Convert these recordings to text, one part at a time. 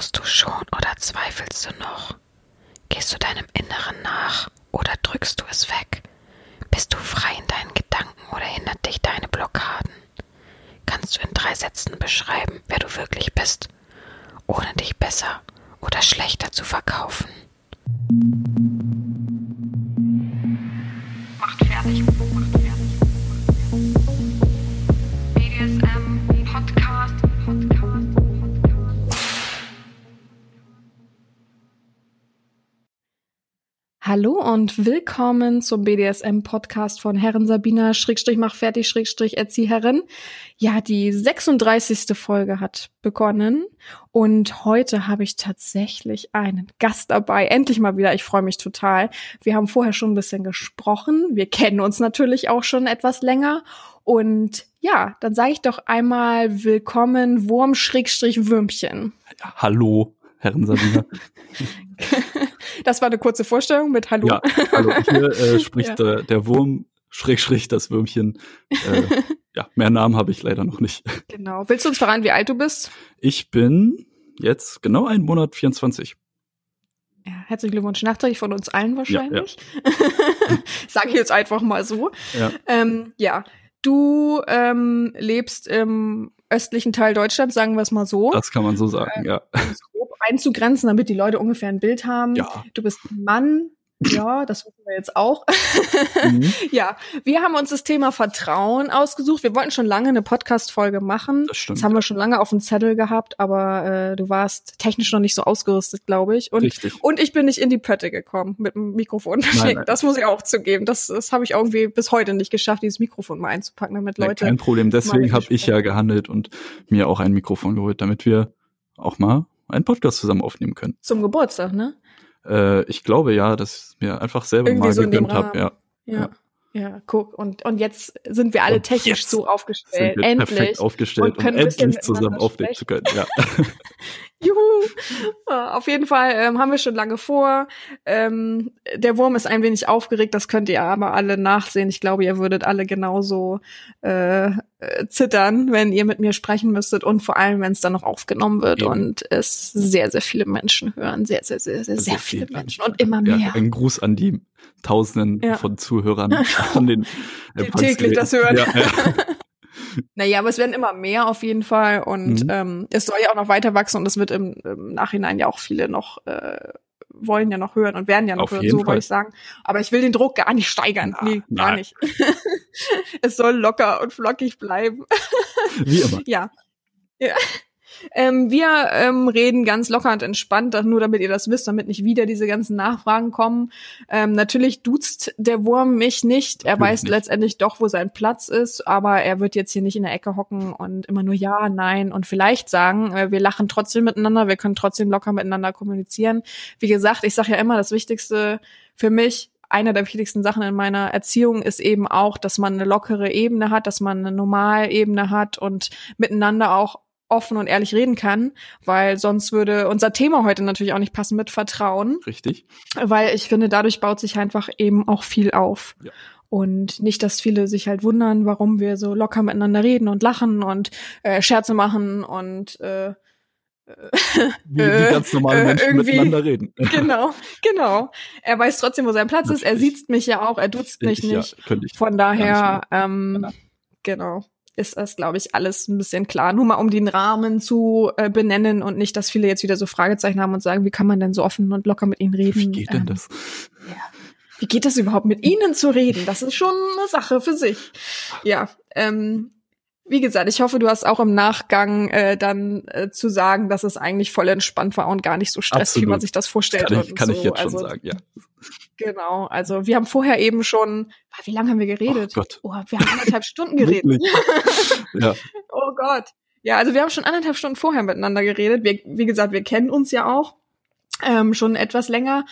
Vertraust du schon oder zweifelst du noch? Gehst du deinem Inneren nach oder drückst du es weg? Bist du frei in deinen Gedanken oder hindert dich deine Blockaden? Kannst du in drei Sätzen beschreiben, wer du wirklich bist, ohne dich besser oder schlechter zu verkaufen? Hallo und willkommen zum BDSM-Podcast von Herren Sabina, Schrägstrich mach fertig, Schrägstrich Erzieherin. Ja, die 36. Folge hat begonnen und heute habe ich tatsächlich einen Gast dabei. Endlich mal wieder, ich freue mich total. Wir haben vorher schon ein bisschen gesprochen, wir kennen uns natürlich auch schon etwas länger und ja, dann sage ich doch einmal willkommen Wurm, Schrägstrich Würmchen. Ja, hallo, Herren Sabina. Das war eine kurze Vorstellung mit Hallo. Ja, hallo. Hier äh, spricht Ja. der, der Wurm, Schrägstrich das Würmchen. Äh, ja, mehr Namen habe ich leider noch nicht. Genau. Willst du uns verraten, wie alt du bist? Ich bin jetzt genau einen Monat 24. Ja, herzlichen Glückwunsch nachträglich von uns allen wahrscheinlich. Ja, Sag ich jetzt einfach mal so. Ja, Ähm, ja, du ähm, lebst im östlichen Teil Deutschlands, sagen wir es mal so, das kann man so sagen, ja. Einzugrenzen, damit die Leute ungefähr ein Bild haben. Ja. Du bist ein Mann. Ja, das wissen wir jetzt auch. Mhm, ja, wir haben uns das Thema Vertrauen ausgesucht. Wir wollten schon lange eine Podcast-Folge machen. das stimmt. Das haben wir schon lange auf dem Zettel gehabt, aber äh, du warst technisch noch nicht so ausgerüstet, glaube ich. Und, Richtig. und ich bin nicht in die Pötte gekommen mit dem Mikrofon. nein. Das muss ich auch zugeben. Das, das habe ich irgendwie bis heute nicht geschafft, dieses Mikrofon mal einzupacken, damit Ja, Leute. kein Problem. Deswegen habe ich ja gehandelt und mir auch ein Mikrofon geholt, damit wir auch mal einen Podcast zusammen aufnehmen können. Zum Geburtstag, ne? Äh, ich glaube ja, dass ich mir einfach selber Irgendwie mal so gegönnt habe. Ja. Ja. Ja. Ja, guck. Und, und jetzt sind wir alle Und technisch so aufgestellt. Endlich. perfekt aufgestellt Und bisschen endlich zusammen aufnehmen zu können. Ja. Juhu! Ja, Auf jeden Fall ähm, haben wir schon lange vor. Ähm, der Wurm ist ein wenig aufgeregt, das könnt ihr aber alle nachsehen. Ich glaube, ihr würdet alle genauso äh, äh, zittern, wenn ihr mit mir sprechen müsstet und vor allem, wenn es dann noch aufgenommen wird Eben. und es sehr, sehr viele Menschen hören. Sehr, sehr, sehr, sehr, sehr viele Menschen und immer Ja, mehr. ein Gruß an die Tausenden Ja. von Zuhörern an den Die Empfangsgeräten. täglich das hören. Ja, ja. Naja, aber es werden immer mehr auf jeden Fall und Mhm. ähm, es soll ja auch noch weiter wachsen und es wird im, im Nachhinein ja auch viele noch äh, wollen ja noch hören und werden ja noch Auf hören, so Fall. wollte ich sagen. Aber ich will den Druck gar nicht steigern. Na, nee, gar nein. nicht. es soll locker und flockig bleiben. Wie immer. Ja. ja. Ähm, wir ähm, reden ganz locker und entspannt, nur damit ihr das wisst, damit nicht wieder diese ganzen Nachfragen kommen. Ähm, natürlich duzt der Wurm mich nicht. Er Natürlich weiß nicht. letztendlich doch, wo sein Platz ist, aber er wird jetzt hier nicht in der Ecke hocken und immer nur ja, nein und vielleicht sagen. Äh, wir lachen trotzdem miteinander, wir können trotzdem locker miteinander kommunizieren. Wie gesagt, ich sage ja immer, das Wichtigste für mich einer der wichtigsten Sachen in meiner Erziehung ist eben auch, dass man eine lockere Ebene hat, dass man eine Normalebene hat und miteinander auch offen und ehrlich reden kann, weil sonst würde unser Thema heute natürlich auch nicht passen mit Vertrauen, Richtig. weil ich finde, dadurch baut sich einfach eben auch viel auf. Ja. Und nicht, dass viele sich halt wundern, warum wir so locker miteinander reden und lachen und äh, Scherze machen und äh, Wie, Äh, wie ganz normale äh, Menschen irgendwie- miteinander reden. genau, genau. Er weiß trotzdem, wo sein Platz ist. Er Natürlich. sieht mich ja auch, er duzt mich Ich- ja, nicht. ich. Von daher, ähm, Ja. genau, ist das, glaube ich, alles ein bisschen klar. Nur mal, um den Rahmen zu äh, benennen und nicht, dass viele jetzt wieder so Fragezeichen haben und sagen, wie kann man denn so offen und locker mit ihnen reden? Wie geht denn Ähm, das? Wie geht das überhaupt, mit ihnen zu reden? Das ist schon eine Sache für sich. Ja, ähm, wie gesagt, ich hoffe, du hast auch im Nachgang äh, dann äh, zu sagen, dass es eigentlich voll entspannt war und gar nicht so stressig, wie man sich das vorstellt. Kann ich, kann so. ich jetzt schon also, sagen, ja. Genau, also wir haben vorher eben schon, ah, wie lange haben wir geredet? Oh Gott. Oh, wir haben anderthalb Stunden geredet. Ja, Oh Gott. Ja, also wir haben schon anderthalb Stunden vorher miteinander geredet. Wir, wie gesagt, wir kennen uns ja auch ähm, schon etwas länger,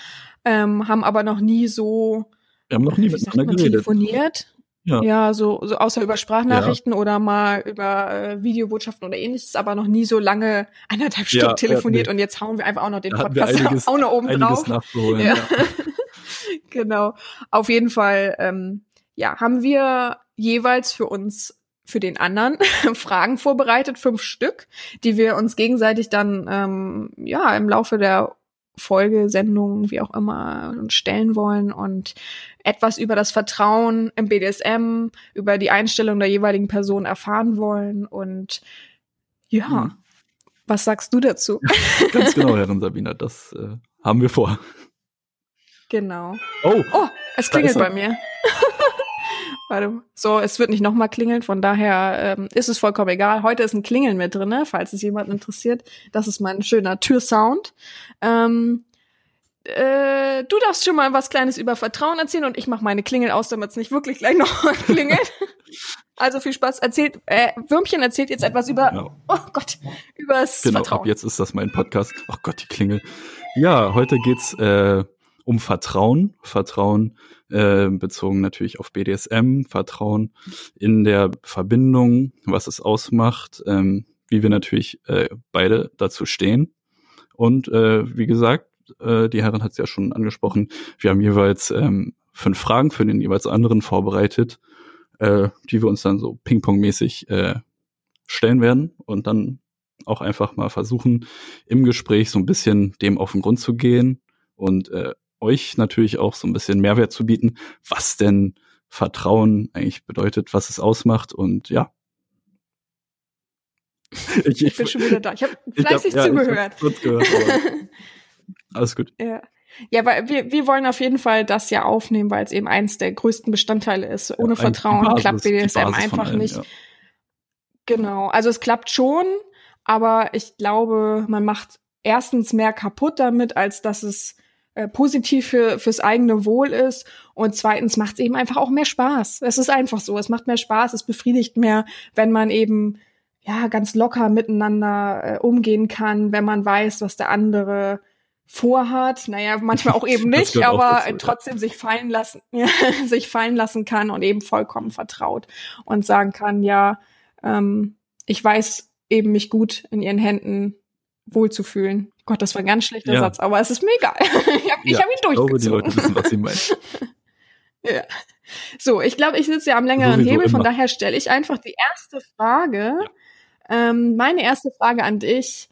ähm, haben aber noch nie so, wir haben noch nie miteinander geredet. telefoniert. Ja. Ja, so, so außer über Sprachnachrichten oder mal über äh, Videobotschaften oder ähnliches, aber noch nie so lange Ja, Stunden ja, telefoniert nee. und jetzt hauen wir einfach auch noch den wir Podcast einiges, auch noch oben drauf. Ja. Ja. genau. Auf jeden Fall, ähm, ja, haben wir jeweils für uns für den anderen Fragen vorbereitet, fünf Stück, die wir uns gegenseitig dann ähm, ja im Laufe der Folge, Sendung, wie auch immer, stellen wollen und etwas über das Vertrauen im BDSM, über die Einstellung der jeweiligen Person erfahren wollen. Und ja, Mhm. was sagst du dazu? Ganz genau, Herrin Sabina, das äh, haben wir vor. genau. Oh, Oh, es klingelt bei mir. Warte, so, es wird nicht nochmal klingeln, von daher ähm, ist es vollkommen egal. Heute ist ein Klingeln mit drin, ne, falls es jemanden interessiert. Das ist mein schöner Türsound. Ähm, äh, du darfst schon mal was Kleines über Vertrauen erzählen und ich mache meine Klingel aus, damit es nicht wirklich gleich nochmal klingelt. Also viel Spaß. Erzählt, äh, Würmchen erzählt jetzt etwas über, Genau. oh Gott, übers genau, Vertrauen. ab jetzt ist das mein Podcast. Ach Gott, die Klingel. Ja, heute geht's äh, um Vertrauen. Vertrauen äh, bezogen natürlich auf BDSM, Vertrauen in der Verbindung, was es ausmacht, ähm, wie wir natürlich äh, beide dazu stehen. Und äh, wie gesagt, äh, die Herren hat es ja schon angesprochen, wir haben jeweils ähm, fünf Fragen für den jeweils anderen vorbereitet, äh, die wir uns dann so Ping-Pong-mäßig äh, stellen werden und dann auch einfach mal versuchen, im Gespräch so ein bisschen dem auf den Grund zu gehen und äh, euch natürlich auch so ein bisschen Mehrwert zu bieten, was denn Vertrauen eigentlich bedeutet, was es ausmacht und ja. Ich, ich bin schon wieder da. Ich habe fleißig ja, ich hab zugehört. kurz gehört, alles gut. Ja. Ja, weil wir, wir wollen auf jeden Fall das ja aufnehmen, weil es eben eins der größten Bestandteile ist. Ohne die Vertrauen Basis- klappt BDSM einfach allem, nicht. ja. Genau. Also es klappt schon, aber ich glaube, man macht erstens mehr kaputt damit, als dass es äh, positiv für, fürs eigene Wohl ist. Und zweitens macht es eben einfach auch mehr Spaß. Es ist einfach so. Es macht mehr Spaß, es befriedigt mehr, wenn man eben ja ganz locker miteinander äh, umgehen kann, wenn man weiß, was der andere vorhat. Naja, manchmal auch eben nicht, aber dazu, ja. trotzdem sich fallen lassen, ja, sich fallen lassen kann und eben vollkommen vertraut und sagen kann, ja, ähm, ich weiß eben mich gut in ihren Händen wohlzufühlen. Gott, das war ein ganz schlechter Ja. Satz, aber es ist mir egal. ich habe Ja, hab ihn Ich glaube, die durchgezogen. Leute wissen, was sie meinen. Ja. So, ich glaube, ich sitze ja am längeren Hebel, von immer. daher stelle ich einfach die erste Frage. Ähm, meine erste Frage an dich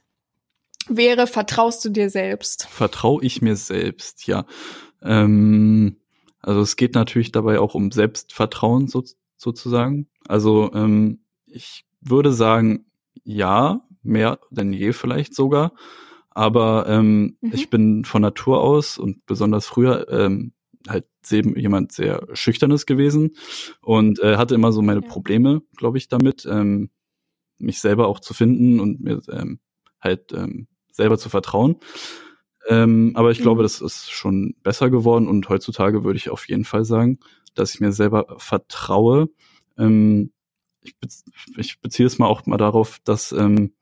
wäre, vertraust du dir selbst? Vertraue ich mir selbst, ja. Ähm, also es geht natürlich dabei auch um Selbstvertrauen so, sozusagen. Also ähm, ich würde sagen, ja, mehr denn je vielleicht sogar. Aber ähm, Mhm. ich bin von Natur aus und besonders früher ähm, halt eben jemand sehr schüchternes gewesen und äh, hatte immer so meine Ja. Probleme, glaube ich, damit, ähm, mich selber auch zu finden und mir ähm, halt ähm, selber zu vertrauen. Ähm, aber ich glaube, Mhm. das ist schon besser geworden und heutzutage würde ich auf jeden Fall sagen, dass ich mir selber vertraue. Ähm, ich beziehe es mal auch mal darauf, dass ähm,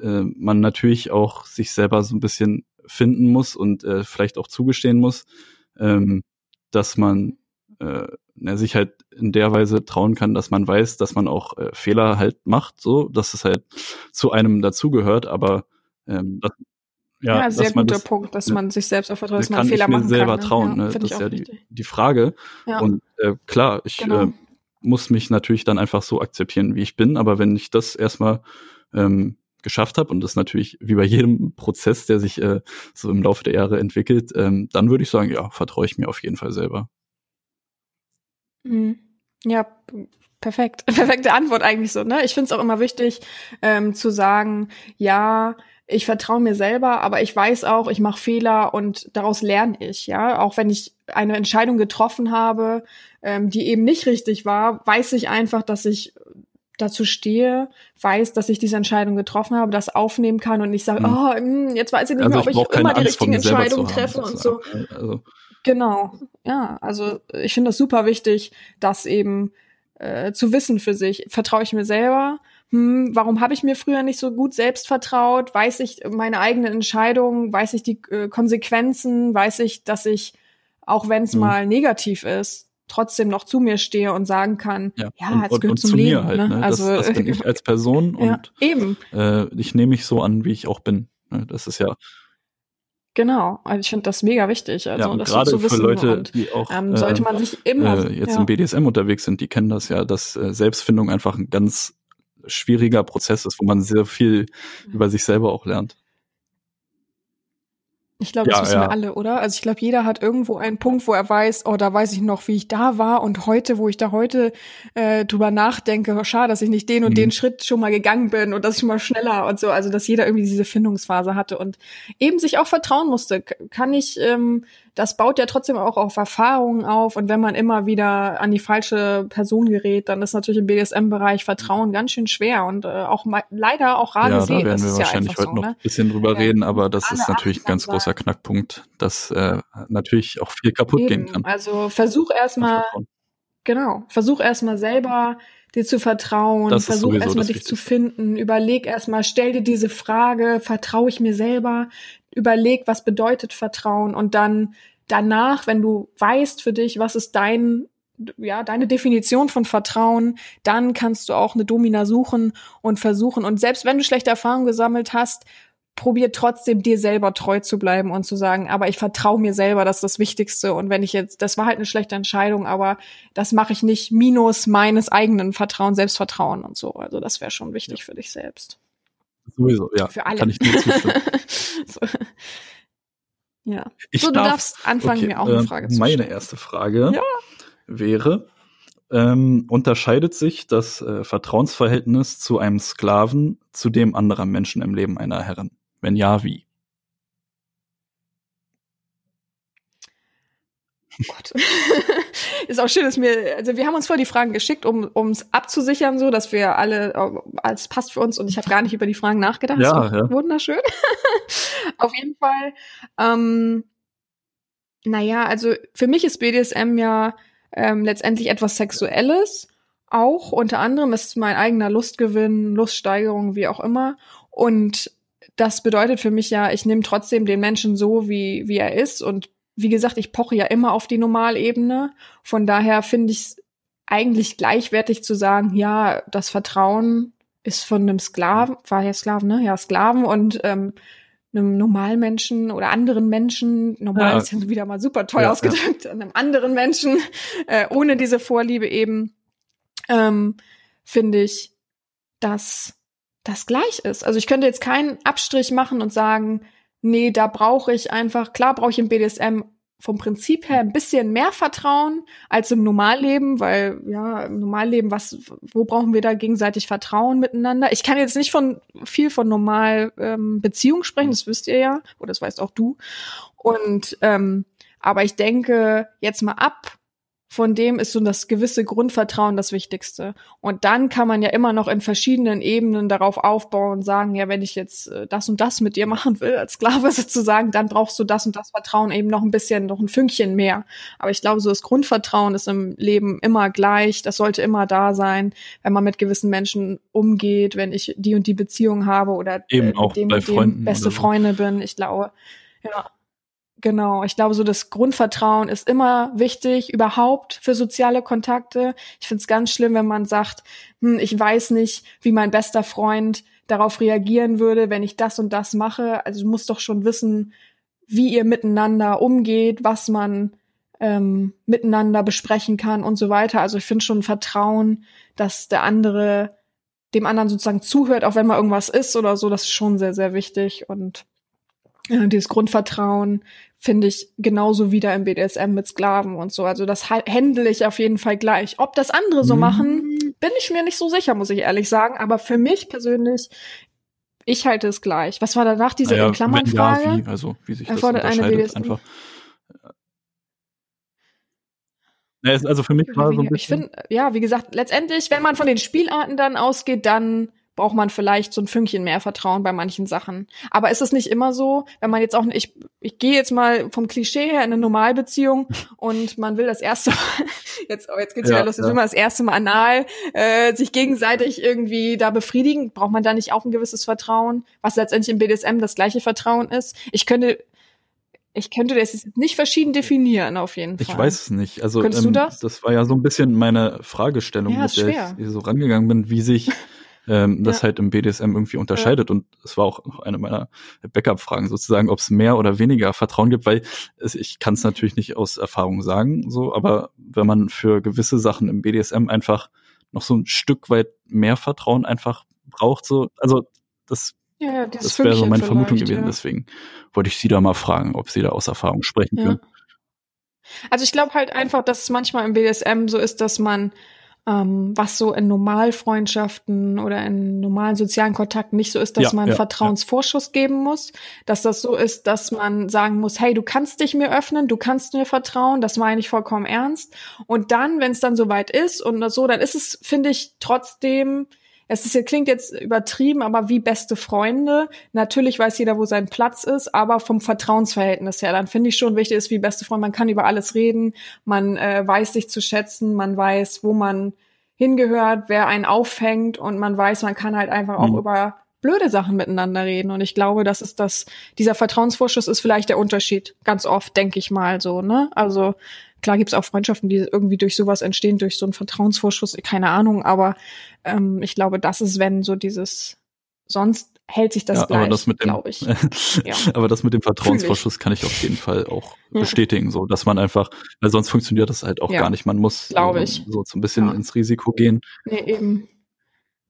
äh, man natürlich auch sich selber so ein bisschen finden muss und äh, vielleicht auch zugestehen muss, ähm, dass man äh, na, sich halt in der Weise trauen kann, dass man weiß, dass man auch äh, Fehler halt macht, so, dass es halt zu einem dazugehört, aber ähm, das, ja, Ja, sehr dass man guter das, Punkt, dass ne, man sich selbst auch vertraut, dass man Fehler ich mir machen selber kann. ne? trauen, ne? find das ich ist ja die, die Frage. Ja. Und äh, klar, ich Genau. äh, muss mich natürlich dann einfach so akzeptieren, wie ich bin, aber wenn ich das erstmal ähm, geschafft habe und das natürlich wie bei jedem Prozess, der sich äh, so im Laufe der Jahre entwickelt, ähm, dann würde ich sagen, ja, vertraue ich mir auf jeden Fall selber. Mhm. Ja, perfekt. Perfekte Antwort eigentlich so, ne? Ich finde es auch immer wichtig, ähm, zu sagen, ja, ich vertraue mir selber, aber ich weiß auch, ich mache Fehler und daraus lerne ich, ja. Auch wenn ich eine Entscheidung getroffen habe, ähm, die eben nicht richtig war, weiß ich einfach, dass ich dazu stehe, weiß, dass ich diese Entscheidung getroffen habe, das aufnehmen kann und nicht sage, Mhm. oh, mh, jetzt weiß ich nicht Also mehr, ich ob ich keine immer die Angst vor richtigen Entscheidungen treffe und so. Also, Genau, ja, also ich finde das super wichtig, das eben äh, zu wissen für sich. Vertraue ich mir selber? Hm, warum habe ich mir früher nicht so gut selbst vertraut? Weiß ich meine eigenen Entscheidungen? Weiß ich die äh, Konsequenzen? Weiß ich, dass ich, auch wenn es Mhm. mal negativ ist, trotzdem noch zu mir stehe und sagen kann, ja, ja, und, es und, gehört und zum zu Leben. mir halt, ne? ne? Also das, das bin ich als Person ja, und eben. äh, ich nehme mich so an, wie ich auch bin. Ne? Das ist ja Genau, also ich finde das mega wichtig. Also ja, und das so gerade zu für wissen Leute, und, die auch ähm, sollte man sich immer äh, jetzt ja. im BDSM unterwegs sind, die kennen das ja, dass äh, Selbstfindung einfach ein ganz schwieriger Prozess ist, wo man sehr viel Mhm. über sich selber auch lernt. Ich glaube, das Ja, wissen ja. wir alle, oder? Also ich glaube, jeder hat irgendwo einen Punkt, wo er weiß, oh, da weiß ich noch, wie ich da war und heute, wo ich da heute äh, drüber nachdenke, oh, schade, dass ich nicht den und Mhm. den Schritt schon mal gegangen bin und dass ich mal schneller und so. Also dass jeder irgendwie diese Findungsphase hatte und eben sich auch vertrauen musste. Kann ich, ähm, das baut ja trotzdem auch auf Erfahrungen auf und wenn man immer wieder an die falsche Person gerät, dann ist natürlich im BDSM-Bereich Vertrauen ganz schön schwer und äh, auch leider auch rar ja, da werden wir ja wahrscheinlich einfach heute so, noch ne? ein bisschen drüber Ja. reden, aber das Alle ist natürlich ein ganz großer. Knackpunkt, dass äh, natürlich auch viel kaputt gehen Eben. kann. Also versuch erstmal, genau, versuch erstmal selber dir zu vertrauen, Das versuch erstmal dich zu Wichtigste. finden, überleg erstmal, stell dir diese Frage, vertraue ich mir selber, überleg, was bedeutet Vertrauen und dann danach, wenn du weißt für dich, was ist dein ja, deine Definition von Vertrauen, dann kannst du auch eine Domina suchen und versuchen. Und selbst wenn du schlechte Erfahrungen gesammelt hast, probier trotzdem dir selber treu zu bleiben und zu sagen, aber ich vertraue mir selber, das ist das Wichtigste. Und wenn ich jetzt, das war halt eine schlechte Entscheidung, aber das mache ich nicht minus meines eigenen Vertrauen, Selbstvertrauen und so. Also das wäre schon wichtig für dich selbst. Sowieso, ja. Für alle. Kann ich dir zustimmen. so. Ja. Ich so, du darf- darfst anfangen, Okay, mir auch eine äh, Frage zu Meine stellen. erste Frage Ja. wäre, ähm, unterscheidet sich das äh, Vertrauensverhältnis zu einem Sklaven zu dem anderer Menschen im Leben einer Herrin? Wenn ja, wie? Oh Gott. ist auch schön, dass mir, also wir haben uns voll die Fragen geschickt, um ums abzusichern, so dass wir alle, äh, als passt für uns und ich habe gar nicht über die Fragen nachgedacht. Ja, war ja. Wunderschön. Auf jeden Fall. Ähm, naja, also für mich ist BDSM ja ähm, letztendlich etwas Sexuelles. Auch unter anderem ist es mein eigener Lustgewinn, Luststeigerung, wie auch immer. Und das bedeutet für mich ja, ich nehme trotzdem den Menschen so, wie, wie er ist. Und wie gesagt, ich poche ja immer auf die Normalebene. Von daher finde ich es eigentlich gleichwertig zu sagen, ja, das Vertrauen ist von einem Sklaven, war ja Sklaven, ne? Ja, Sklaven und ähm, einem Normalmenschen oder anderen Menschen, normal Ja. ist ja wieder mal super toll Ja, ja. ausgedrückt, einem anderen Menschen, äh, ohne diese Vorliebe eben, ähm, finde ich, dass das gleich ist. Also ich könnte jetzt keinen Abstrich machen und sagen, nee, da brauche ich einfach, klar brauche ich im BDSM vom Prinzip her ein bisschen mehr Vertrauen als im Normalleben, weil ja, im Normalleben, was, wo brauchen wir da gegenseitig Vertrauen miteinander? Ich kann jetzt nicht von viel von normal ähm, Beziehung sprechen, das wisst ihr ja, oder das weißt auch du. Und ähm, aber ich denke, jetzt mal ab von dem ist so das gewisse Grundvertrauen das Wichtigste. Und dann kann man ja immer noch in verschiedenen Ebenen darauf aufbauen und sagen, ja, wenn ich jetzt äh, das und das mit dir machen will, als Sklave sozusagen, dann brauchst du das und das Vertrauen eben noch ein bisschen, noch ein Fünkchen mehr. Aber ich glaube, so das Grundvertrauen ist im Leben immer gleich. Das sollte immer da sein, wenn man mit gewissen Menschen umgeht, wenn ich die und die Beziehung habe oder Eben äh, auch mit dem bei und dem Freunden beste so. Freunde bin. Ich glaube, ja. Genau, ich glaube, so das Grundvertrauen ist immer wichtig, überhaupt für soziale Kontakte. Ich finde es ganz schlimm, wenn man sagt, hm, ich weiß nicht, wie mein bester Freund darauf reagieren würde, wenn ich das und das mache. Also du musst doch schon wissen, wie ihr miteinander umgeht, was man ähm, miteinander besprechen kann und so weiter. Also ich finde schon Vertrauen, dass der andere dem anderen sozusagen zuhört, auch wenn mal irgendwas ist oder so, das ist schon sehr, sehr wichtig. Und ja, dieses Grundvertrauen finde ich genauso wieder im BDSM mit Sklaven und so. Also das handle ich auf jeden Fall gleich. Ob das andere so Mhm. machen, bin ich mir nicht so sicher, muss ich ehrlich sagen. Aber für mich persönlich, ich halte es gleich. Was war danach diese Naja, in Klammern wenn ja, wie, also wie sich das Erfordert eine unterscheidet BDSM? einfach. Ja, also für mich war so ein weniger? ich bisschen, finde, ja, wie gesagt, letztendlich, wenn man von den Spielarten dann ausgeht, dann braucht man vielleicht so ein Fünkchen mehr Vertrauen bei manchen Sachen. Aber ist es nicht immer so, wenn man jetzt auch, ich, ich gehe jetzt mal vom Klischee her in eine Normalbeziehung und man will das erste Mal, jetzt, oh, jetzt geht's Ja, wieder los, jetzt ja. will man das erste Mal anal, äh, sich gegenseitig irgendwie da befriedigen, braucht man da nicht auch ein gewisses Vertrauen, was letztendlich im BDSM das gleiche Vertrauen ist? Ich könnte, ich könnte das jetzt nicht verschieden definieren, auf jeden Fall. ich weiß es nicht. Also Könntest du ähm, das? war ja so ein bisschen meine Fragestellung, Ja, mit der schwer. ich so rangegangen bin, wie sich ähm, das Ja. halt im BDSM irgendwie unterscheidet. Und es war auch noch eine meiner Backup-Fragen sozusagen, ob es mehr oder weniger Vertrauen gibt, weil es, ich kann es natürlich nicht aus Erfahrung sagen, so, aber wenn man für gewisse Sachen im BDSM einfach noch so ein Stück weit mehr Vertrauen einfach braucht, so, also das, Ja, ja, das wäre so meine Vermutung gewesen. ja. Deswegen wollte ich Sie da mal fragen, ob Sie da aus Erfahrung sprechen Ja. können. Also ich glaube halt einfach, dass es manchmal im BDSM so ist, dass man ähm, was so in Normalfreundschaften oder in normalen sozialen Kontakten nicht so ist, dass Ja, man ja, Vertrauensvorschuss geben muss, dass das so ist, dass man sagen muss, hey, du kannst dich mir öffnen, du kannst mir vertrauen, das meine ich vollkommen ernst. Und dann, wenn es dann soweit ist und so, dann ist es, finde ich, trotzdem es ist, klingt jetzt übertrieben, aber wie beste Freunde. Natürlich weiß jeder, wo sein Platz ist, aber vom Vertrauensverhältnis her, dann finde ich schon wichtig ist wie beste Freunde. Man kann über alles reden, man äh, weiß sich zu schätzen, man weiß, wo man hingehört, wer einen auffängt und man weiß, man kann halt einfach auch Mhm. über blöde Sachen miteinander reden. Und ich glaube, das ist das, dieser Vertrauensvorschuss ist vielleicht der Unterschied. Ganz oft, denke ich mal so, ne? Also klar gibt's auch Freundschaften, die irgendwie durch sowas entstehen, durch so einen Vertrauensvorschuss, keine Ahnung, aber ähm, ich glaube, das ist, wenn so dieses, sonst hält sich das ja, gleich, aber das mit dem, glaube ich. Ja. aber das mit dem Vertrauensvorschuss kann ich auf jeden Fall auch Ja. bestätigen, so, dass man einfach, weil sonst funktioniert das halt auch Ja, gar nicht. Man muss glaube so, ich. so so ein bisschen ins Risiko gehen. Nee, eben.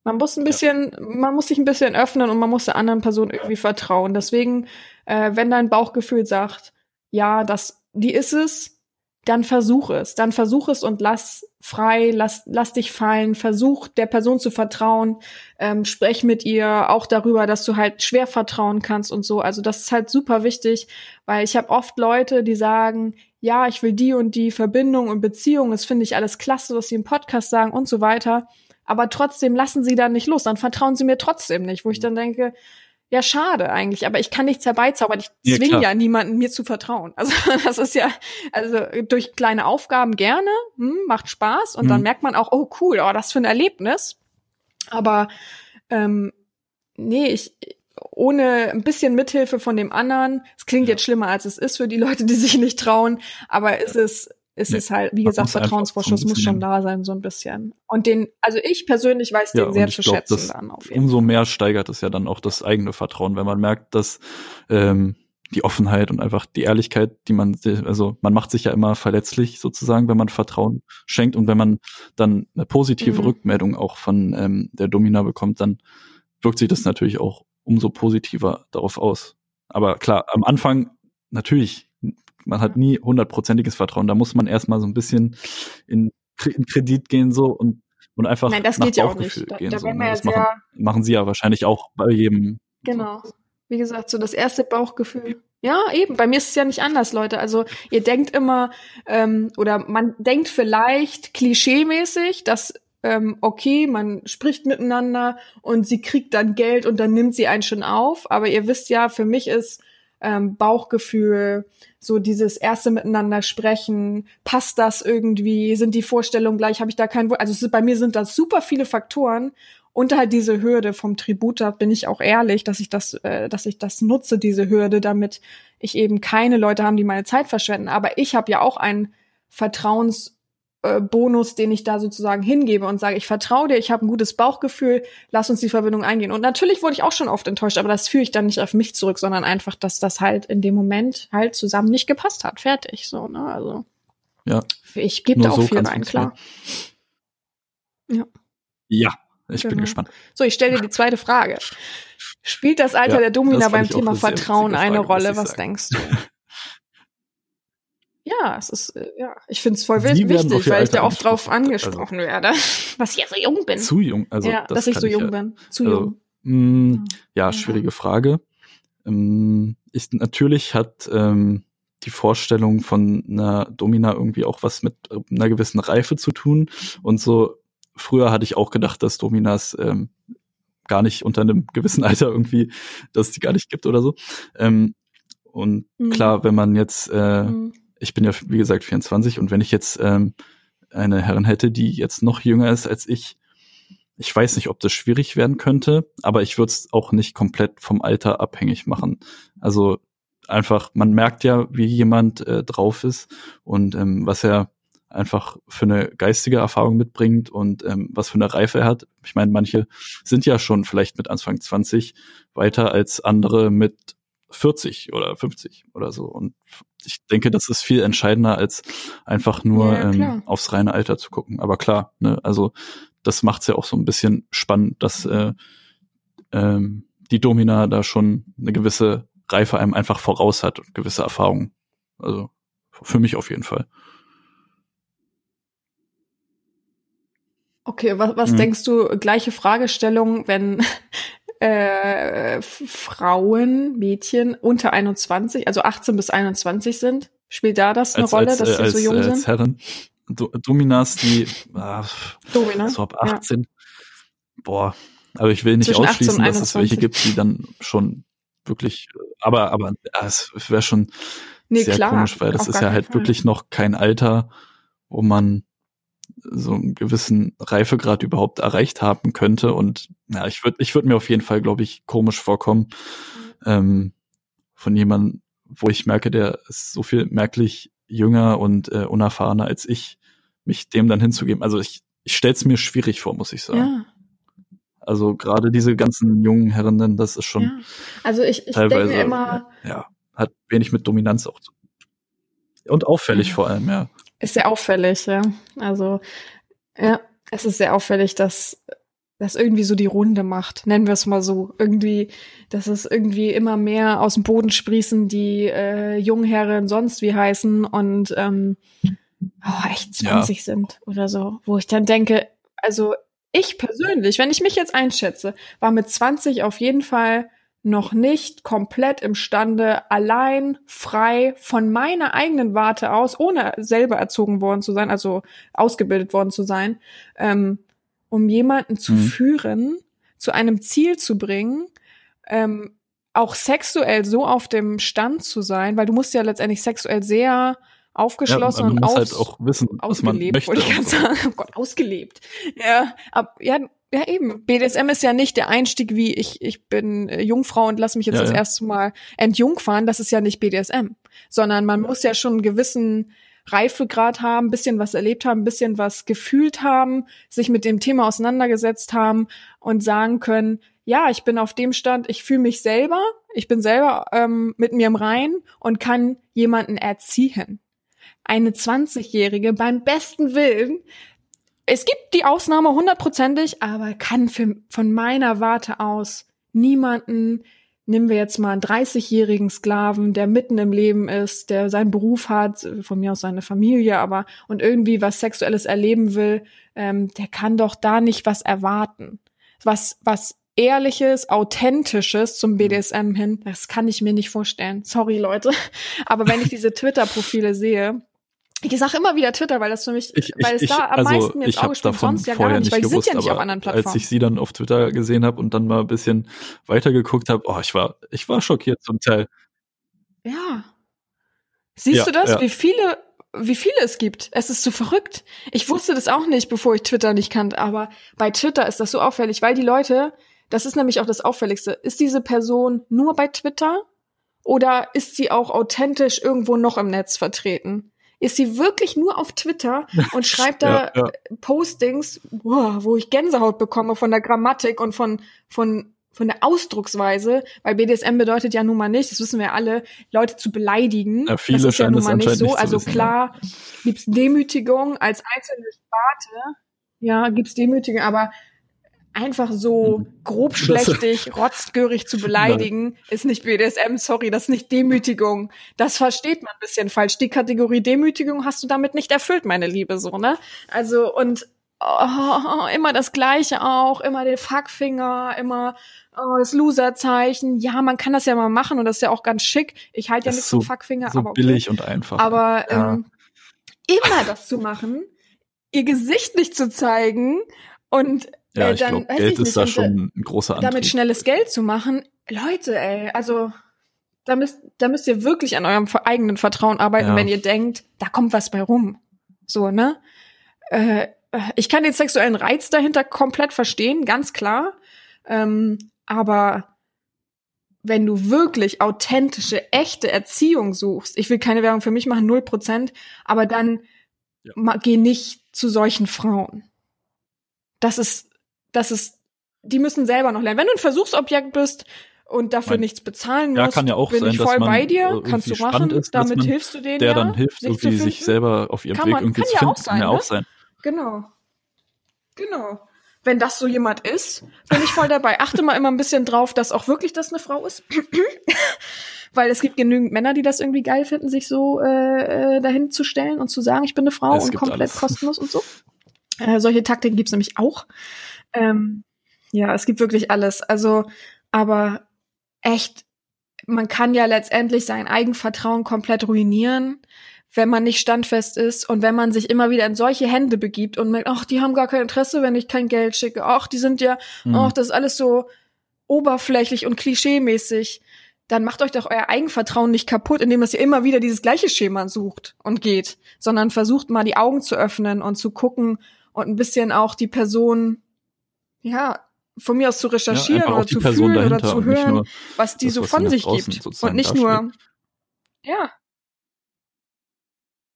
Man muss ein bisschen, man muss sich ein bisschen öffnen und man muss der anderen Person irgendwie vertrauen. Deswegen, äh, wenn dein Bauchgefühl sagt, ja, das, die ist es, dann versuch es. Dann versuch es und lass frei, lass, lass dich fallen, versuch der Person zu vertrauen, ähm, sprech mit ihr auch darüber, dass du halt schwer vertrauen kannst und so. Also das ist halt super wichtig, weil ich habe oft Leute, die sagen, ja, ich will die und die Verbindung und Beziehung, das finde ich alles klasse, was sie im Podcast sagen und so weiter. Aber trotzdem lassen sie dann nicht los, dann vertrauen sie mir trotzdem nicht, wo ich dann denke, ja, schade eigentlich, aber ich kann nichts herbeizaubern. Ich Ja, zwinge klar. ja niemanden, mir zu vertrauen. Also das ist ja, also durch kleine Aufgaben gerne, hm, macht Spaß und dann Mhm. merkt man auch, oh cool, oh, das für ein Erlebnis. Aber ähm, nee, ich ohne ein bisschen Mithilfe von dem anderen, es klingt Ja. jetzt schlimmer als es ist für die Leute, die sich nicht trauen, aber es ist es Nee, ist halt, wie gesagt, Vertrauensvorschuss muss schon da sein, so ein bisschen. Und den, also ich persönlich weiß Ja, den sehr zu glaub, schätzen das dann auf jeden Fall. Umso mehr steigert es ja dann auch das eigene Vertrauen, wenn man merkt, dass ähm, die Offenheit und einfach die Ehrlichkeit, die man, also man macht sich ja immer verletzlich sozusagen, wenn man Vertrauen schenkt und wenn man dann eine positive Mhm. Rückmeldung auch von ähm, der Domina bekommt, dann wirkt sich das natürlich auch umso positiver darauf aus. Aber klar, am Anfang natürlich, man hat nie hundertprozentiges Vertrauen. Da muss man erstmal so ein bisschen in, in Kredit gehen so und und einfach Nein, das nach geht ja auch Bauchgefühl nicht. Da, gehen. da so, ne? Das machen, machen sie ja wahrscheinlich auch bei jedem. genau. Wie gesagt, so das erste Bauchgefühl. Ja, eben. Bei mir ist es ja nicht anders, Leute. Also ihr denkt immer, ähm, oder man denkt vielleicht klischeemäßig, dass ähm, okay, man spricht miteinander und sie kriegt dann Geld und dann nimmt sie einen schon auf. Aber ihr wisst ja, für mich ist ähm, Bauchgefühl, so dieses erste miteinander sprechen, passt das irgendwie, sind die Vorstellungen gleich, habe ich da kein. Also ist, bei mir sind das super viele Faktoren und halt diese Hürde vom Tribut, da bin ich auch ehrlich, dass ich das, äh, dass ich das nutze, diese Hürde, damit ich eben keine Leute haben, die meine Zeit verschwenden. Aber ich habe ja auch einen Vertrauens äh, Bonus, den ich da sozusagen hingebe und sage, ich vertraue dir, ich habe ein gutes Bauchgefühl, lass uns die Verbindung eingehen. Und natürlich wurde ich auch schon oft enttäuscht, aber das führe ich dann nicht auf mich zurück, sondern einfach, dass das halt in dem Moment halt zusammen nicht gepasst hat. Fertig, so, ne? Also Ja, ich gebe da auch so viel rein, klar. ja, ich bin Genau. gespannt. So, ich stelle dir die zweite Frage. Spielt das Alter Ja, der Domina beim ich Thema Vertrauen eine Frage, Rolle? ich Was denkst du? Ja, es ist, äh, ja, ich finde es voll Sie wichtig, weil ich da oft drauf angesprochen. angesprochen werde, dass ich ja so jung bin. Zu jung, also ja, das dass ich so jung ja, bin. Zu also, jung. Mh, ja, Ja. schwierige Frage. Ähm, ist, natürlich hat ähm, die Vorstellung von einer Domina irgendwie auch was mit äh, einer gewissen Reife zu tun. Und so früher hatte ich auch gedacht, dass Dominas ähm, gar nicht unter einem gewissen Alter irgendwie, dass es die gar nicht gibt oder so. Ähm, und Mhm. klar, wenn man jetzt, äh, Mhm. Ich bin ja wie gesagt 24 und wenn ich jetzt ähm, eine Herrin hätte, die jetzt noch jünger ist als ich, ich weiß nicht, ob das schwierig werden könnte, aber ich würde es auch nicht komplett vom Alter abhängig machen. Also einfach, man merkt ja, wie jemand äh, drauf ist und ähm, was er einfach für eine geistige Erfahrung mitbringt und ähm, was für eine Reife er hat. Ich meine, manche sind ja schon vielleicht mit Anfang 20 weiter als andere mit 40 oder 50 oder so. Und ich denke, das ist viel entscheidender, als einfach nur Ja, ähm, aufs reine Alter zu gucken. Aber klar, ne, also das macht's ja auch so ein bisschen spannend, dass äh, ähm, die Domina da schon eine gewisse Reife einem einfach voraus hat und gewisse Erfahrungen. Also für mich auf jeden Fall. Okay, was, was Mhm. denkst du, gleiche Fragestellung, wenn äh, Frauen, Mädchen unter 21, also 18 bis 21 sind? Spielt da das eine Rolle, dass die als, so jung als sind? Herren. Do Dominas, die ah, Domina. so ab Ja. 18. Boah, aber ich will nicht Zwischen 18 ausschließen, dass es welche 21. gibt, die dann schon wirklich, aber aber ja, es wäre schon Nee, sehr klar, komisch, weil das ist ja halt Fall. wirklich noch kein Alter, wo man so einen gewissen Reifegrad überhaupt erreicht haben könnte. Und ja, ich würde ich würde mir auf jeden Fall, glaube ich, komisch vorkommen ähm, von jemandem, wo ich merke, der ist so viel merklich jünger und äh, unerfahrener als ich, mich dem dann hinzugeben. Also ich, ich stelle es mir schwierig vor, muss ich sagen. Ja, Also gerade diese ganzen jungen Herren, das ist schon ja. Also ich, ich denke teilweise, mir immer, ja, hat wenig mit Dominanz auch zu tun. Und auffällig Ja. vor allem, ja. Ist sehr auffällig, ja. Also, ja, es ist sehr auffällig, dass das irgendwie so die Runde macht, nennen wir es mal so. Irgendwie, dass es irgendwie immer mehr aus dem Boden sprießen, die äh, Jungherren sonst wie heißen und ähm, oh, echt Ja. 20 sind oder so, wo ich dann denke, also ich persönlich, wenn ich mich jetzt einschätze, war mit 20 auf jeden Fall noch nicht komplett imstande, allein frei von meiner eigenen Warte aus, ohne selber erzogen worden zu sein, also ausgebildet worden zu sein, ähm, um jemanden zu Mhm. führen, zu einem Ziel zu bringen, ähm, auch sexuell so auf dem Stand zu sein, weil du musst ja letztendlich sexuell sehr aufgeschlossen ja, und aus, halt auch wissen, ausgelebt, wollte ich so. sagen. Oh Gott, ausgelebt. Ja, ab, ja, ja eben. BDSM ist ja nicht der Einstieg wie ich, ich bin äh, Jungfrau und lass mich jetzt Ja, das ja. erste Mal entjungfern. Das ist ja nicht BDSM, sondern man muss ja schon einen gewissen Reifegrad haben, bisschen was erlebt haben, bisschen was gefühlt haben, sich mit dem Thema auseinandergesetzt haben und sagen können, ja, ich bin auf dem Stand, ich fühle mich selber, ich bin selber ähm, mit mir im Rein und kann jemanden erziehen. Eine 20-Jährige beim besten Willen, es gibt die Ausnahme hundertprozentig, aber kann für, von meiner Warte aus niemanden, nehmen wir jetzt mal einen 30-jährigen Sklaven, der mitten im Leben ist, der seinen Beruf hat, von mir aus seine Familie, aber und irgendwie was Sexuelles erleben will, ähm, der kann doch da nicht was erwarten. Was, was ehrliches, authentisches zum BDSM hin, das kann ich mir nicht vorstellen. Sorry, Leute. Aber wenn ich diese Twitter-Profile sehe, ich sage immer wieder Twitter, weil das für mich, Ich, weil es ich, da am also meisten mir ins Auge springt, sonst ja gar nicht, weil die gewusst, sind ja nicht auf anderen als Plattformen. ich sie dann auf Twitter gesehen habe und dann mal ein bisschen weitergeguckt habe, oh, ich war, ich war schockiert zum Teil. Ja. Siehst Ja, du das, ja. wie viele, wie viele es gibt? Es ist so verrückt. Ich wusste das auch nicht, bevor ich Twitter nicht kannte, aber bei Twitter ist das so auffällig, weil die Leute, das ist nämlich auch das Auffälligste, ist diese Person nur bei Twitter oder ist sie auch authentisch irgendwo noch im Netz vertreten? Ist sie wirklich nur auf Twitter und schreibt da Ja, ja. Postings, boah, wo ich Gänsehaut bekomme von der Grammatik und von, von, von der Ausdrucksweise, weil BDSM bedeutet ja nun mal nicht, das wissen wir alle, Leute zu beleidigen. Ja, viele das ist ja nun mal nicht so. nicht also wissen, ja. klar gibt's Demütigung als einzelne Sparte, ja, gibt's Demütigung, aber einfach so Mhm. grob schlechtig, rotzgörig zu beleidigen, ist nicht BDSM, sorry, das ist nicht Demütigung. Das versteht man ein bisschen falsch. Die Kategorie Demütigung hast du damit nicht erfüllt, meine Liebe, so, ne? Also, und oh, immer das Gleiche auch, immer den Fuckfinger, immer oh, das Loserzeichen. Ja, man kann das ja mal machen und das ist ja auch ganz schick. Ich halte ja Das nichts ist vom so- Fuckfinger, So aber okay. billig und einfach. Aber Ja. ähm, immer das zu machen, ihr Gesicht nicht zu zeigen und ja, äh, ich glaube, Geld ist da schon ein großer Antrieb. damit schnelles Geld zu machen, Leute, ey, also da müsst, da müsst ihr wirklich an eurem eigenen Vertrauen arbeiten, Ja. wenn ihr denkt, da kommt was bei rum. So, ne? Äh, ich kann den sexuellen Reiz dahinter komplett verstehen, ganz klar. Ähm, aber wenn du wirklich authentische, echte Erziehung suchst, ich will keine Werbung für mich machen, null Prozent, aber dann Ja. geh nicht zu solchen Frauen. Das ist, das ist, die müssen selber noch lernen. Wenn du ein Versuchsobjekt bist und dafür Mein- nichts bezahlen Ja, musst, kann ja auch bin sein, ich voll bei dir, äh, kannst du machen, ist, damit hilfst du denen Der ja, dann hilft, sich irgendwie sich finden. selber auf ihrem Kann Weg man- irgendwie kann zu ja finden. auch kann ja sein, auch ne? sein. Genau. Genau. Wenn das so jemand ist, bin ich voll dabei. Achte mal immer ein bisschen drauf, dass auch wirklich das eine Frau ist. Weil es gibt genügend Männer, die das irgendwie geil finden, sich so äh, äh, dahin zu stellen und zu sagen, ich bin eine Frau Es und komplett alles. kostenlos und so. Äh, solche Taktiken gibt's nämlich auch. Ähm, ja, es gibt wirklich alles. Also, aber echt, man kann ja letztendlich sein Eigenvertrauen komplett ruinieren, wenn man nicht standfest ist und wenn man sich immer wieder in solche Hände begibt und merkt, ach, die haben gar kein Interesse, wenn ich kein Geld schicke. Ach, die sind ja, Mhm. ach, das ist alles so oberflächlich und klischeemäßig. Dann macht euch doch euer Eigenvertrauen nicht kaputt, indem dass ihr immer wieder dieses gleiche Schema sucht und geht, sondern versucht mal die Augen zu öffnen und zu gucken und ein bisschen auch die Person, ja, von mir aus zu recherchieren auch oder zu Person fühlen oder zu hören, nur was die das, so was von sich gibt. Und nicht nur, darstellt. ja.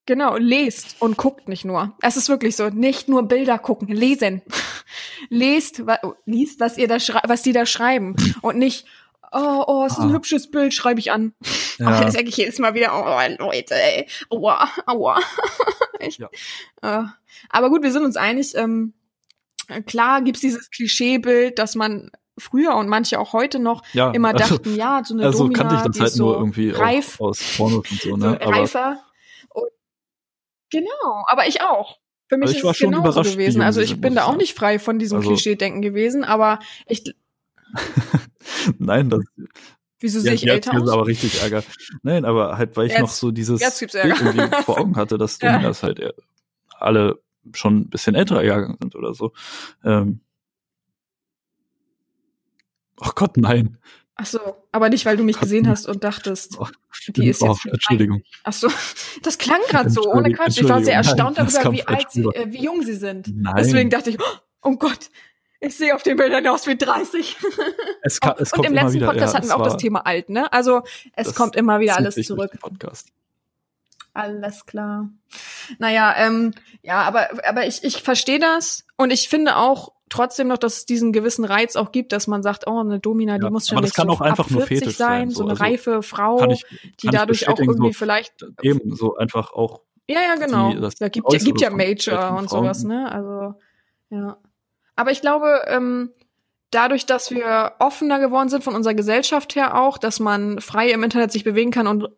Genau, lest und guckt nicht nur. Es ist wirklich so, nicht nur Bilder gucken, lesen. lest, wa liest, was ihr da was die da schreiben und nicht oh, oh, es ist ein Ah. hübsches Bild, schreibe ich an. Ja. Das sage ich jedes Mal wieder, oh, Leute, ey, aua, aua. Echt. Ja. Äh, aber gut, wir sind uns einig, ähm, klar gibt's dieses Klischeebild, dass man früher und manche auch heute noch Ja, immer also- dachten, ja, so eine Also Domina, kannte ich das halt ist so nur irgendwie reif, aus Pornos und so, so ne? Aber reifer. Und genau, aber ich auch. Für mich ist war es schon genauso gewesen. Also ich bin da auch nicht frei von diesem Also- Klischee-Denken gewesen, aber ich, nein, das wieso ja, sehe ich jetzt älter aus? aber richtig Ärger. Nein, aber halt, weil ich Jetzt- noch so dieses Bild vor Augen hatte, dass Ja. Dominas halt eher alle schon ein bisschen älterer Jahrgang sind oder so. Ähm, Ach Gott, nein. Ach so, aber nicht, weil du mich Gott. gesehen hast und dachtest, Oh, die ist oh, jetzt Entschuldigung. Ach so, das klang gerade so, ohne Quatsch. Ich war sehr erstaunt Nein, darüber, wie alt sie, äh, wie jung sie sind. Nein. Deswegen dachte ich, oh Gott, ich sehe auf den Bildern aus wie 30. Es, ka- es und kommt im letzten wieder, Podcast ja, hatten wir auch das Thema alt, ne? Also es kommt immer wieder alles zurück. Podcast. Alles klar. Naja, ähm, ja, aber, aber ich, ich verstehe das und ich finde auch trotzdem noch, dass es diesen gewissen Reiz auch gibt, dass man sagt, oh, eine Domina, die Ja, muss schon aber das nicht kann so auch einfach ab nur 40 Fetisch sein, so so. eine Also, reife Frau, ich, die dadurch auch irgendwie so, vielleicht eben so einfach auch Ja, ja, genau. die- Da gibt, ja, gibt ja Major und sowas, ne? Also, ja. Aber ich glaube, ähm, dadurch, dass wir offener geworden sind von unserer Gesellschaft her auch, dass man frei im Internet sich bewegen kann und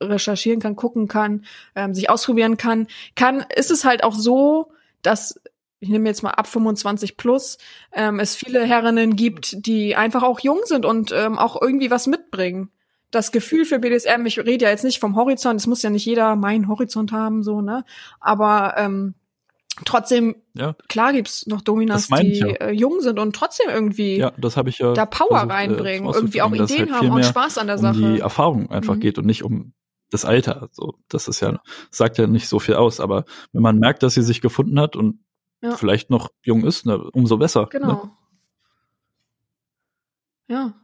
recherchieren kann, gucken kann, ähm, sich ausprobieren kann, kann, ist es halt auch so, dass ich nehme jetzt mal ab 25 plus, ähm, es viele Herrinnen gibt, die einfach auch jung sind und ähm, auch irgendwie was mitbringen. Das Gefühl für BDSM, ich rede ja jetzt nicht vom Horizont, es muss ja nicht jeder meinen Horizont haben, so, ne? Aber ähm, trotzdem, Ja. klar gibt's noch Dominas, die ja. äh, jung sind und trotzdem irgendwie Ja, das habe ich ja. da Power versucht, äh, reinbringen, irgendwie auch es Ideen halt haben und Spaß an der um Sache. die Erfahrung einfach Mhm. geht und nicht um das Alter. So, das ist ja, sagt ja nicht so viel aus. Aber wenn man merkt, dass sie sich gefunden hat und Ja. vielleicht noch jung ist, ne, umso besser. Ne? Genau. Ja.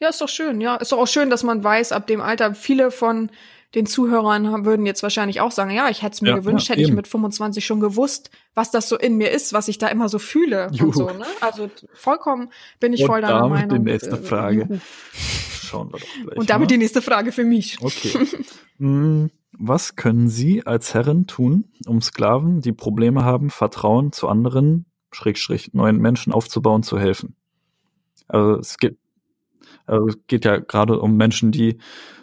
Ja, ist doch schön. Ja, ist doch auch schön, dass man weiß, ab dem Alter, viele von den Zuhörern haben- würden jetzt wahrscheinlich auch sagen, ja, ich hätte es mir Ja, gewünscht, ja, hätte ich mit 25 schon gewusst, was das so in mir ist, was ich da immer so fühle Juhu. und so, ne? Also vollkommen bin ich Und voll deiner Meinung. die nächste Äh, Frage. juhu. Schauen wir doch gleich. Und damit mal. die nächste Frage für mich. Okay. Mm, Was können Sie als Herrin tun, um Sklaven, die Probleme haben, Vertrauen zu anderen, Schrägstrich, neuen Menschen aufzubauen, zu helfen? Also es geht, also es geht ja gerade um Menschen, die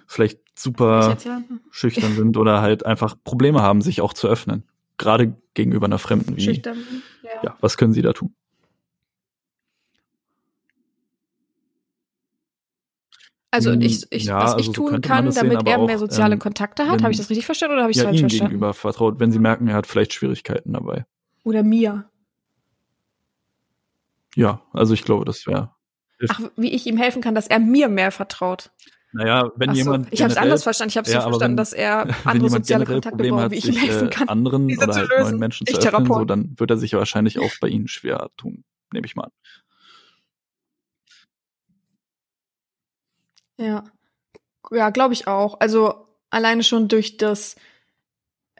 vielleicht Ich super ja schüchtern sind oder halt einfach Probleme haben, sich auch zu öffnen. Gerade gegenüber einer Fremden. Wie, schüchtern. Ja. ja, was können Sie da tun? Also Mm, ich, ich, ja, was also ich so tun kann, sehen, damit er auch, mehr soziale ähm, Kontakte hat. Habe ich das richtig verstanden oder habe ich es Ja, falsch Ihnen verstanden? gegenüber vertraut, wenn Sie merken, er hat vielleicht Schwierigkeiten dabei. Oder mir. Ja, also ich glaube, das wäre. Ach, wie ich ihm helfen kann, dass er mir mehr vertraut. Naja, wenn so, jemand. ich habe es anders verstanden. Ich habe es Ja, so verstanden, wenn- dass er wenn andere jemand soziale Kontakte Probleme braucht, hat, wie ich ihm sich, helfen äh, kann. anderen oder zu halt lösen. neuen Menschen Ich zu öffnen, so, dann wird er sich ja wahrscheinlich auch bei Ihnen schwer tun, nehme ich mal an. Ja. Ja, glaube ich auch. Also alleine schon durch das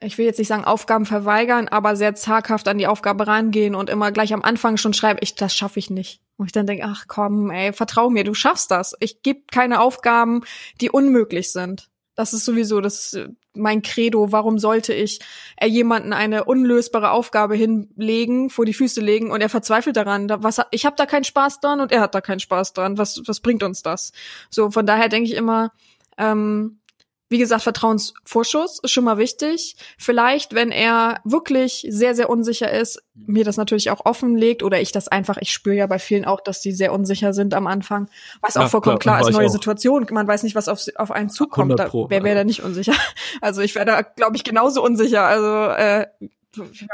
ich will jetzt nicht sagen Aufgaben verweigern, aber sehr zaghaft an die Aufgabe rangehen und immer gleich am Anfang schon schreiben, ich, das schaffe ich nicht. Und ich dann denke, ach komm, ey, vertrau mir, du schaffst das. Ich gebe keine Aufgaben, die unmöglich sind. Das ist sowieso das mein Credo. Warum sollte ich äh, jemanden eine unlösbare Aufgabe hinlegen, vor die Füße legen und er verzweifelt daran? Da, was, ich habe da keinen Spaß dran und er hat da keinen Spaß dran. Was, was bringt uns das? So, von daher denke ich immer, ähm, wie gesagt, Vertrauensvorschuss ist schon mal wichtig. Vielleicht, wenn er wirklich sehr, sehr unsicher ist, mir das natürlich auch offenlegt oder ich das einfach, ich spüre ja bei vielen auch, dass die sehr unsicher sind am Anfang. Was auch vollkommen klar, klar ist, neue auch. Situation. Man weiß nicht, was auf, auf einen zukommt. Da, wer wäre da nicht unsicher? Also ich wäre da, glaube ich, genauso unsicher. Also äh, ja.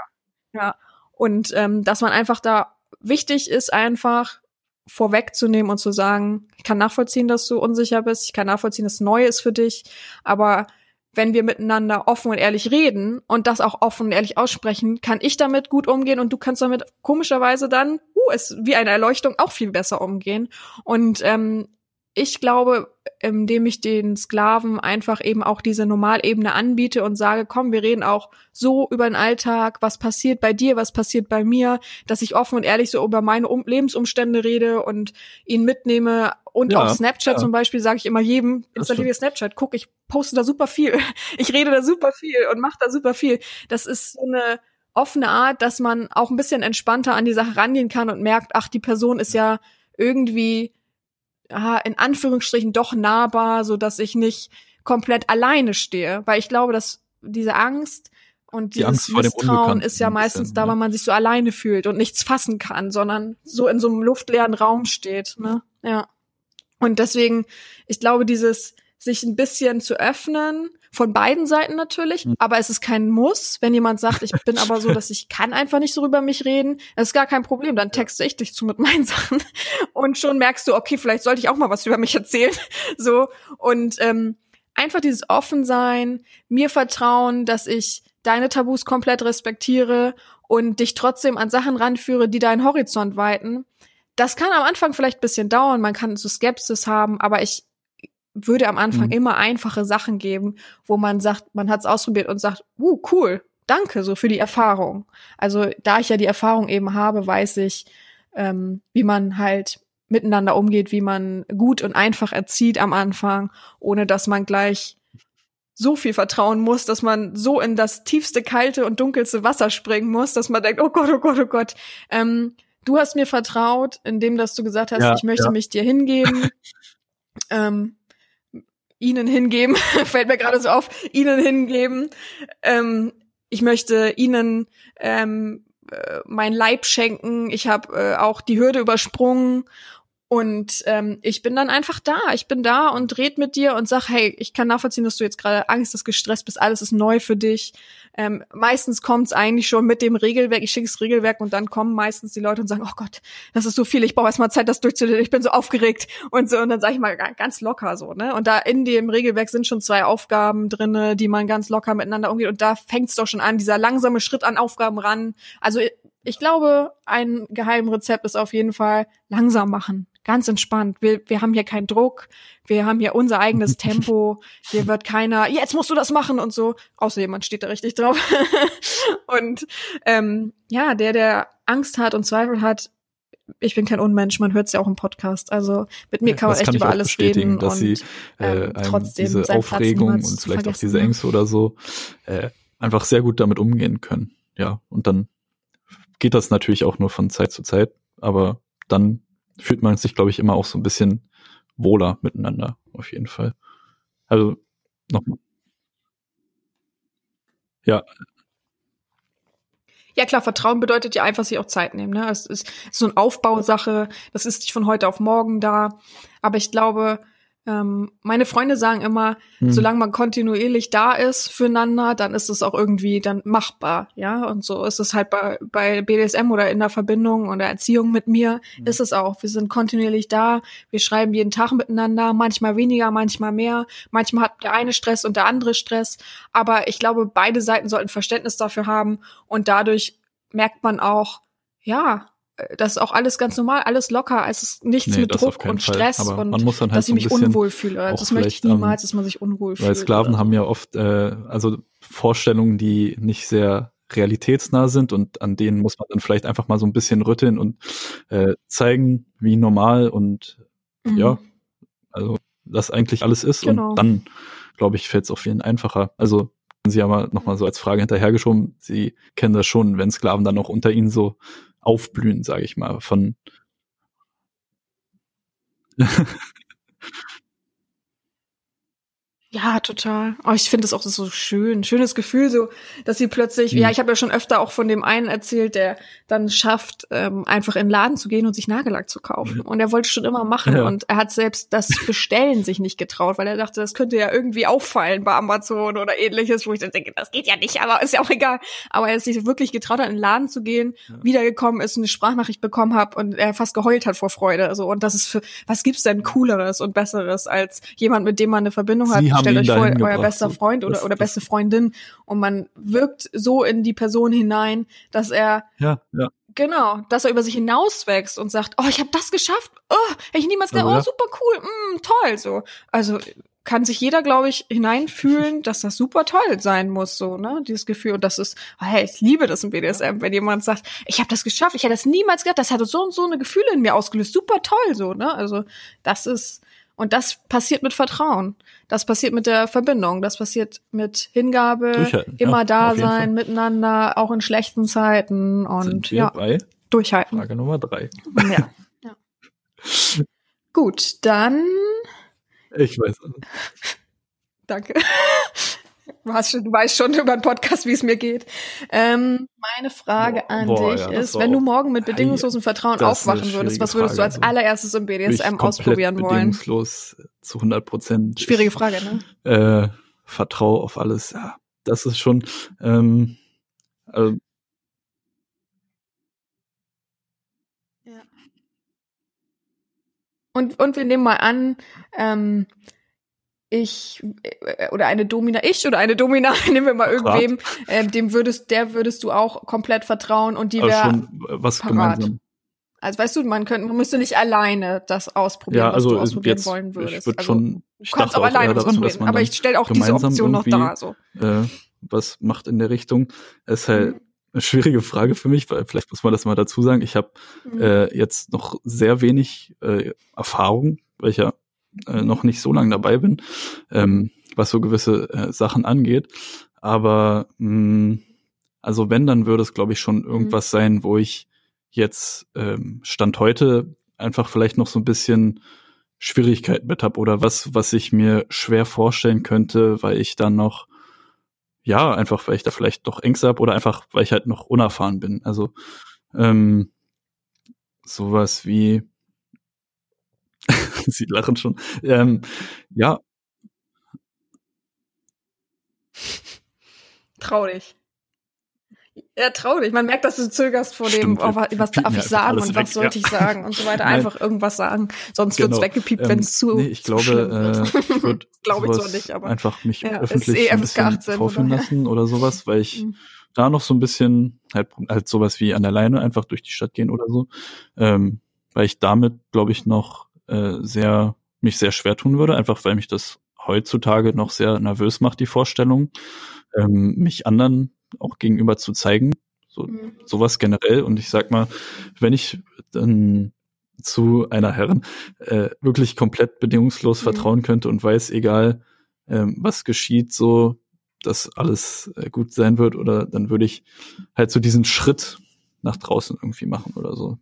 ja. Und ähm, dass man einfach da wichtig ist, einfach vorwegzunehmen und zu sagen, ich kann nachvollziehen, dass du unsicher bist, ich kann nachvollziehen, dass neu ist für dich, aber wenn wir miteinander offen und ehrlich reden und das auch offen und ehrlich aussprechen, kann ich damit gut umgehen und du kannst damit komischerweise dann, uh, ist wie eine Erleuchtung auch viel besser umgehen. Und ähm, ich glaube, indem ich den Sklaven einfach eben auch diese Normalebene anbiete und sage, komm, wir reden auch so über den Alltag, was passiert bei dir, was passiert bei mir, dass ich offen und ehrlich so über meine um Lebensumstände rede und ihn mitnehme. Und ja, auf Snapchat ja. zum Beispiel sage ich immer jedem, installiere Snapchat, guck, ich poste da super viel. Ich rede da super viel und mache da super viel. Das ist so eine offene Art, dass man auch ein bisschen entspannter an die Sache rangehen kann und merkt, ach, die Person ist ja irgendwie in Anführungsstrichen doch nahbar, so dass ich nicht komplett alleine stehe, weil ich glaube, dass diese Angst und die dieses Misstrauen ist ja meistens da, weil man sich so alleine fühlt und nichts fassen kann, sondern so in so einem luftleeren Raum steht. Ne? Ja. Und deswegen, ich glaube, dieses sich ein bisschen zu öffnen, von beiden Seiten natürlich, mhm. aber es ist kein Muss. Wenn jemand sagt, ich bin aber so, dass ich kann einfach nicht so über mich reden, das ist gar kein Problem. Dann texte ich dich zu mit meinen Sachen und schon merkst du, okay, vielleicht sollte ich auch mal was über mich erzählen. So und ähm, einfach dieses Offensein, mir vertrauen, dass ich deine Tabus komplett respektiere und dich trotzdem an Sachen ranführe, die deinen Horizont weiten. Das kann am Anfang vielleicht bisschen dauern, man kann so Skepsis haben, aber ich würde am Anfang mhm. immer einfache Sachen geben, wo man sagt, man hat es ausprobiert und sagt, uh, cool, danke so für die Erfahrung. Also da ich ja die Erfahrung eben habe, weiß ich, ähm, wie man halt miteinander umgeht, wie man gut und einfach erzieht am Anfang, ohne dass man gleich so viel vertrauen muss, dass man so in das tiefste, kalte und dunkelste Wasser springen muss, dass man denkt, oh Gott, oh Gott, oh Gott. Ähm, du hast mir vertraut, indem dass du gesagt hast, ja, ich möchte ja. mich dir hingeben. ähm, ihnen hingeben, fällt mir gerade so auf, ihnen hingeben. Ähm, ich möchte ihnen ähm, äh, mein Leib schenken. Ich habe äh, auch die Hürde übersprungen und ähm, ich bin dann einfach da. Ich bin da und red mit dir und sag, hey, ich kann nachvollziehen, dass du jetzt gerade Angst hast, gestresst bist, alles ist neu für dich. Ähm, meistens kommt es eigentlich schon mit dem Regelwerk, ich schicke das Regelwerk und dann kommen meistens die Leute und sagen, oh Gott, das ist so viel, ich brauche erst mal Zeit, das durchzulesen, ich bin so aufgeregt und so. Und dann sage ich mal ganz locker so, ne? Und da in dem Regelwerk sind schon zwei Aufgaben drinne, die man ganz locker miteinander umgeht. Und da fängt es doch schon an, dieser langsame Schritt an Aufgaben ran. Also ich glaube, ein Geheimrezept ist auf jeden Fall langsam machen ganz entspannt. Wir, wir haben hier keinen Druck, wir haben hier unser eigenes Tempo, hier wird keiner, jetzt musst du das machen und so, außer jemand steht da richtig drauf. und ähm, ja, der, der Angst hat und Zweifel hat, ich bin kein Unmensch, man hört es ja auch im Podcast. Also mit mir kann man echt kann über alles reden dass und sie, äh, ähm, trotzdem diese Aufregung und vielleicht auch diese Ängste oder so äh, einfach sehr gut damit umgehen können. Ja, und dann geht das natürlich auch nur von Zeit zu Zeit, aber dann fühlt man sich, glaube ich, immer auch so ein bisschen wohler miteinander, auf jeden Fall. Also, nochmal. Ja. Ja klar, Vertrauen bedeutet ja einfach sich auch Zeit nehmen. Ne? Es ist so eine Aufbausache, das ist nicht von heute auf morgen da. Aber ich glaube, ähm, meine Freunde sagen immer, hm. solange man kontinuierlich da ist füreinander, dann ist es auch irgendwie dann machbar, ja. Und so ist es halt bei, bei BDSM oder in der Verbindung oder Erziehung mit mir, hm. ist es auch. Wir sind kontinuierlich da, wir schreiben jeden Tag miteinander, manchmal weniger, manchmal mehr. Manchmal hat der eine Stress und der andere Stress. Aber ich glaube, beide Seiten sollten Verständnis dafür haben und dadurch merkt man auch, ja, das ist auch alles ganz normal, alles locker, es ist nichts Nee, mit Druck und Fall. Stress Aber und man muss dann halt dass so ich mich unwohl fühle. Das möchte ich ähm, niemals, dass man sich unwohl fühlt. Weil Sklaven oder haben ja oft, äh, also Vorstellungen, die nicht sehr realitätsnah sind und an denen muss man dann vielleicht einfach mal so ein bisschen rütteln und äh, zeigen, wie normal und Mhm. ja, also das eigentlich alles ist Genau. und dann, glaube ich, fällt es auch vielen einfacher. Also Sie haben ja nochmal so als Frage hinterhergeschoben, Sie kennen das schon, wenn Sklaven dann auch unter Ihnen so aufblühen, sage ich mal, von Ja, total. Aber ich finde es auch so schön, schönes Gefühl, so, dass sie plötzlich, Mhm. ja, ich habe ja schon öfter auch von dem einen erzählt, der dann schafft, ähm, einfach in den Laden zu gehen und sich Nagellack zu kaufen. Und er wollte schon immer machen Ja. und er hat selbst das Bestellen sich nicht getraut, weil er dachte, das könnte ja irgendwie auffallen bei Amazon oder ähnliches, wo ich dann denke, das geht ja nicht, aber ist ja auch egal. Aber er ist sich wirklich getraut hat, in den Laden zu gehen, wiedergekommen ist, eine Sprachnachricht bekommen hat und er fast geheult hat vor Freude. Also, und das ist für, was gibt's denn cooleres und besseres als jemand, mit dem man eine Verbindung hat? Sie haben Stellt euch vor, euer bester. Freund oder, oder beste Freundin und man wirkt so in die Person hinein, dass er ja, ja, Genau, dass er über sich hinauswächst und sagt, oh, ich habe das geschafft. Oh, hätte ich niemals gedacht. Oh, super cool. Mm, toll so. Also kann sich jeder, glaube ich, hineinfühlen, dass das super toll sein muss, so, ne? Dieses Gefühl. Und das ist, hey, ich liebe das im BDSM, wenn jemand sagt, ich habe das geschafft, ich hätte das niemals gedacht, das hatte so und so eine Gefühle in mir ausgelöst. Super toll, so, ne? Also, das ist, und das passiert mit Vertrauen. Das passiert mit der Verbindung. Das passiert mit Hingabe, Durchhalten, ja, immer da jeden Fall. sein, miteinander, auch in schlechten Zeiten und sind wir ja, bei durchhalten. Frage Nummer drei. Ja. ja. Gut, dann Ich weiß. danke. Du, hast schon, du weißt schon über den Podcast, wie es mir geht. Ähm, meine Frage Boah, an boah, dich ja, ist, wenn du morgen mit bedingungslosem Vertrauen aufwachen würdest, was würdest du Frage, als also. allererstes im BDSM ausprobieren wollen? bedingungslos zu 100 Prozent. Schwierige Frage, ne? äh, vertraue auf alles. Ja, das ist schon. Ähm, also, Und, und wir nehmen mal an, ähm, ich äh, oder eine Domina, ich oder eine Domina, nehmen wir mal irgendwem, ähm, dem würdest, der würdest du auch komplett vertrauen und die wäre schon äh, was parat. gemeinsam. Also weißt du, man könnte, man müsste nicht alleine das ausprobieren, Ja, was du also ausprobieren jetzt, wollen würdest. ich würde also, schon. Ich du kannst dachte auch alleine was daran, dass ausprobieren, aber ich stelle auch diese Option noch da. So. äh, was macht in der Richtung. Es ist halt Mhm. eine schwierige Frage für mich, weil vielleicht muss man das mal dazu sagen. Ich habe Mhm. äh, jetzt noch sehr wenig äh, Erfahrung, weil ich ja äh, noch nicht so lange dabei bin, ähm, was so gewisse äh, Sachen angeht. Aber mh, also wenn, dann würde es, glaube ich, schon irgendwas sein, wo ich jetzt ähm, Stand heute einfach vielleicht noch so ein bisschen Schwierigkeiten mit habe oder was, was ich mir schwer vorstellen könnte, weil ich dann noch ja, einfach weil ich da vielleicht doch Ängste habe oder einfach weil ich halt noch unerfahren bin. Also ähm, sowas wie Sie lachen schon. Ähm, ja, Trau dich. Ja, trau dich. Man merkt, dass du zögerst vor dem, Stimmt, oh, wir was, darf ich sagen und weg, was sollte ja. ich sagen und so weiter. Einfach irgendwas sagen. Sonst wird's Genau. weggepiept, ähm, wenn's zu, nee, ich zu glaube, äh, ich würde Glaube ich zwar nicht, aber- einfach mich Ja, öffentlich eh ein bisschen 18 vorführen oder? lassen oder sowas, weil ich Mhm. da noch so ein bisschen halt, halt sowas wie an der Leine einfach durch die Stadt gehen oder so, ähm, weil ich damit, glaube ich, noch äh, sehr mich sehr schwer tun würde, einfach weil mich das heutzutage noch sehr nervös macht, die Vorstellung, ähm, mich anderen auch gegenüber zu zeigen, so Mhm. sowas generell. Und ich sag mal, wenn ich dann zu einer Herren äh, wirklich komplett bedingungslos Mhm. vertrauen könnte und weiß, egal ähm, was geschieht, so dass alles äh, gut sein wird, oder dann würde ich halt so diesen Schritt nach draußen irgendwie machen oder so.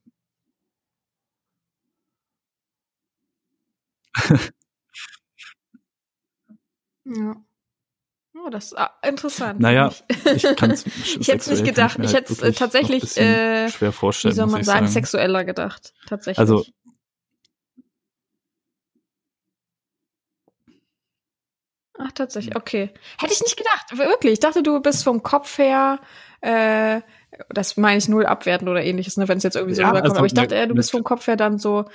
Ja. Oh, das ist ah, interessant. Naja, Ich hätte es nicht gedacht. Ich hätte es äh, tatsächlich, äh, schwer vorstellen. wie soll man sagen, sexueller gedacht. Tatsächlich. Also Ach, tatsächlich, okay. Hätte ich nicht gedacht, wirklich. Ich dachte, du bist vom Kopf her, äh, das meine ich null abwertend oder ähnliches, ne, wenn es jetzt irgendwie so Ja, rüberkommt. also, Aber ich dachte, ne, eher, du bist vom Kopf her dann so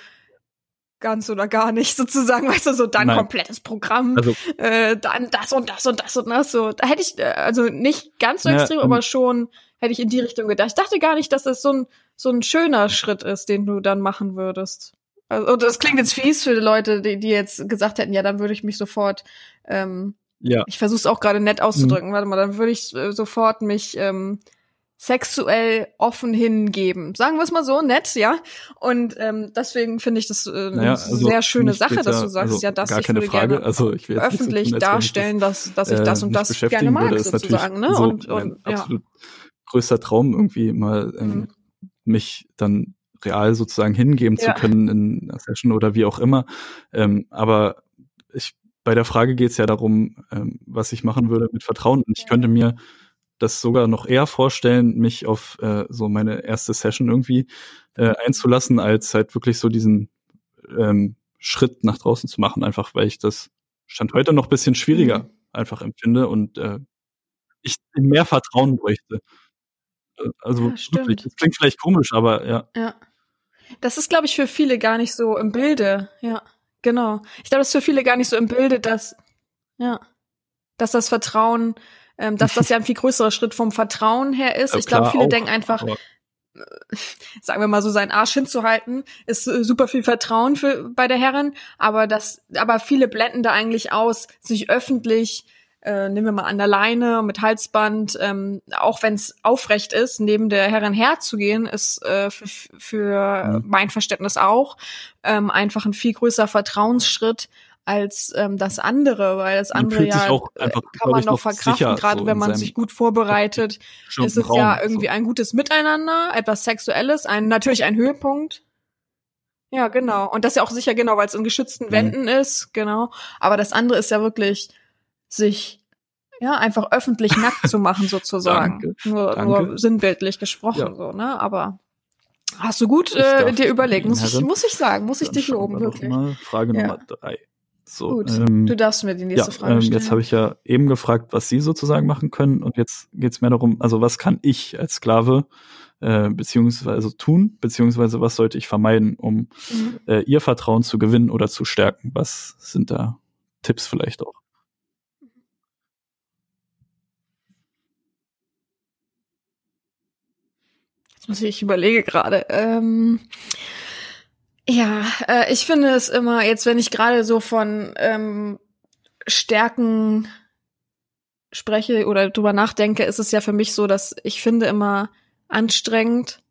ganz oder gar nicht sozusagen, weißt du, so dein Nein. komplettes Programm, Also äh, dann das und das und das und das. So, da hätte ich, äh, also nicht ganz so extrem, aber schon hätte ich in die Richtung gedacht. Ich dachte gar nicht, dass es so ein, so ein schöner Schritt ist, den du dann machen würdest. Also, und das klingt jetzt fies für die Leute, die, die jetzt gesagt hätten, ja, dann würde ich mich sofort, ähm, Ja. ich versuche es auch gerade nett auszudrücken, warte mal, dann würde ich äh, sofort mich ähm, sexuell offen hingeben. Sagen wir es mal so, nett, ja. Und ähm, deswegen finde ich das äh, eine Naja, also sehr schöne Sache, dass ja- du sagst, also ja, das gar ich keine würde Frage. gerne Also ich will so öffentlich ich darstellen, dass, dass ich äh, das und das gerne mag, würde, ist sozusagen, ne? so und, mein und ja. absolut größter Traum irgendwie mal ähm, Mhm. mich dann real sozusagen hingeben Ja. zu können in einer Session oder wie auch immer. Ähm, aber ich bei der Frage geht es ja darum, ähm, was ich machen würde mit Vertrauen. Und ich Ja. könnte mir das sogar noch eher vorstellen, mich auf äh, so meine erste Session irgendwie äh, einzulassen, als halt wirklich so diesen ähm, Schritt nach draußen zu machen, einfach weil ich das Stand heute noch bisschen schwieriger Mhm. einfach empfinde und äh, ich mehr Vertrauen bräuchte. Also Ja, wirklich, das klingt vielleicht komisch, aber ja. Ja. Das ist, glaube ich, für viele gar nicht so im Bilde. Ja, genau. Ich glaube, das ist für viele gar nicht so im Bilde, dass, ja, dass das Vertrauen, ähm, dass das ja ein viel größerer Schritt vom Vertrauen her ist. äh, ich glaube, viele auch, denken einfach, sagen wir mal so, seinen Arsch hinzuhalten, ist äh, super viel Vertrauen für, bei der Herren, aber das, aber viele blenden da eigentlich aus, sich öffentlich, äh, nehmen wir mal an der Leine mit Halsband, ähm, auch wenn es aufrecht ist, neben der Herren herzugehen, ist äh, für, für Mhm. mein Verständnis auch ähm, einfach ein viel größerer Vertrauensschritt als ähm, das andere, weil das andere ja auch einfach, kann man noch verkraften, gerade so wenn man sich gut vorbereitet ist es Raum, ja irgendwie so. ein gutes Miteinander, etwas Sexuelles, ein natürlich ein Höhepunkt. Ja, genau. Und das ja auch sicher genau, weil es in geschützten Mhm. Wänden ist, genau. Aber das andere ist ja wirklich, sich ja einfach öffentlich nackt zu machen sozusagen. Danke, nur, danke. nur sinnbildlich gesprochen Ja. so, ne? Aber hast du gut äh, dir überlegt, muss ich, muss ich sagen, muss ich dich loben, wirklich. Frage Ja. Nummer drei. So, Gut, ähm, du darfst mir die ja, nächste Frage ähm, stellen. jetzt habe ich ja eben gefragt, was Sie sozusagen machen können und jetzt geht es mehr darum, also was kann ich als Sklave äh, beziehungsweise tun, beziehungsweise was sollte ich vermeiden, um Mhm. äh, Ihr Vertrauen zu gewinnen oder zu stärken? Was sind da Tipps vielleicht auch? Jetzt muss ich, ich überlege gerade. Ähm, ja, äh, ich finde es immer, jetzt wenn ich gerade so von ähm, Stärken spreche oder drüber nachdenke, ist es ja für mich so, dass ich finde immer anstrengend,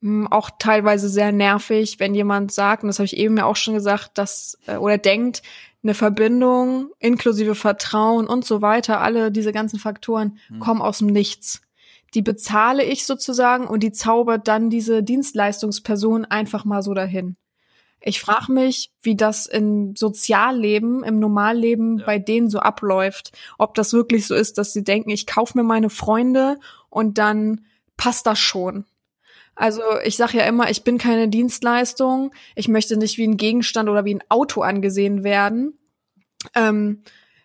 mh, auch teilweise sehr nervig, wenn jemand sagt, und das habe ich eben ja auch schon gesagt, dass äh, oder denkt, eine Verbindung inklusive Vertrauen und so weiter, alle diese ganzen Faktoren Hm. kommen aus dem Nichts. Die bezahle ich sozusagen und die zaubert dann diese Dienstleistungsperson einfach mal so dahin. Ich frage mich, wie das im Sozialleben, im Normalleben Ja. bei denen so abläuft. Ob das wirklich so ist, dass sie denken, ich kaufe mir meine Freunde und dann passt das schon. Also ich sage ja immer, ich bin keine Dienstleistung. Ich möchte nicht wie ein Gegenstand oder wie ein Auto angesehen werden. Ähm,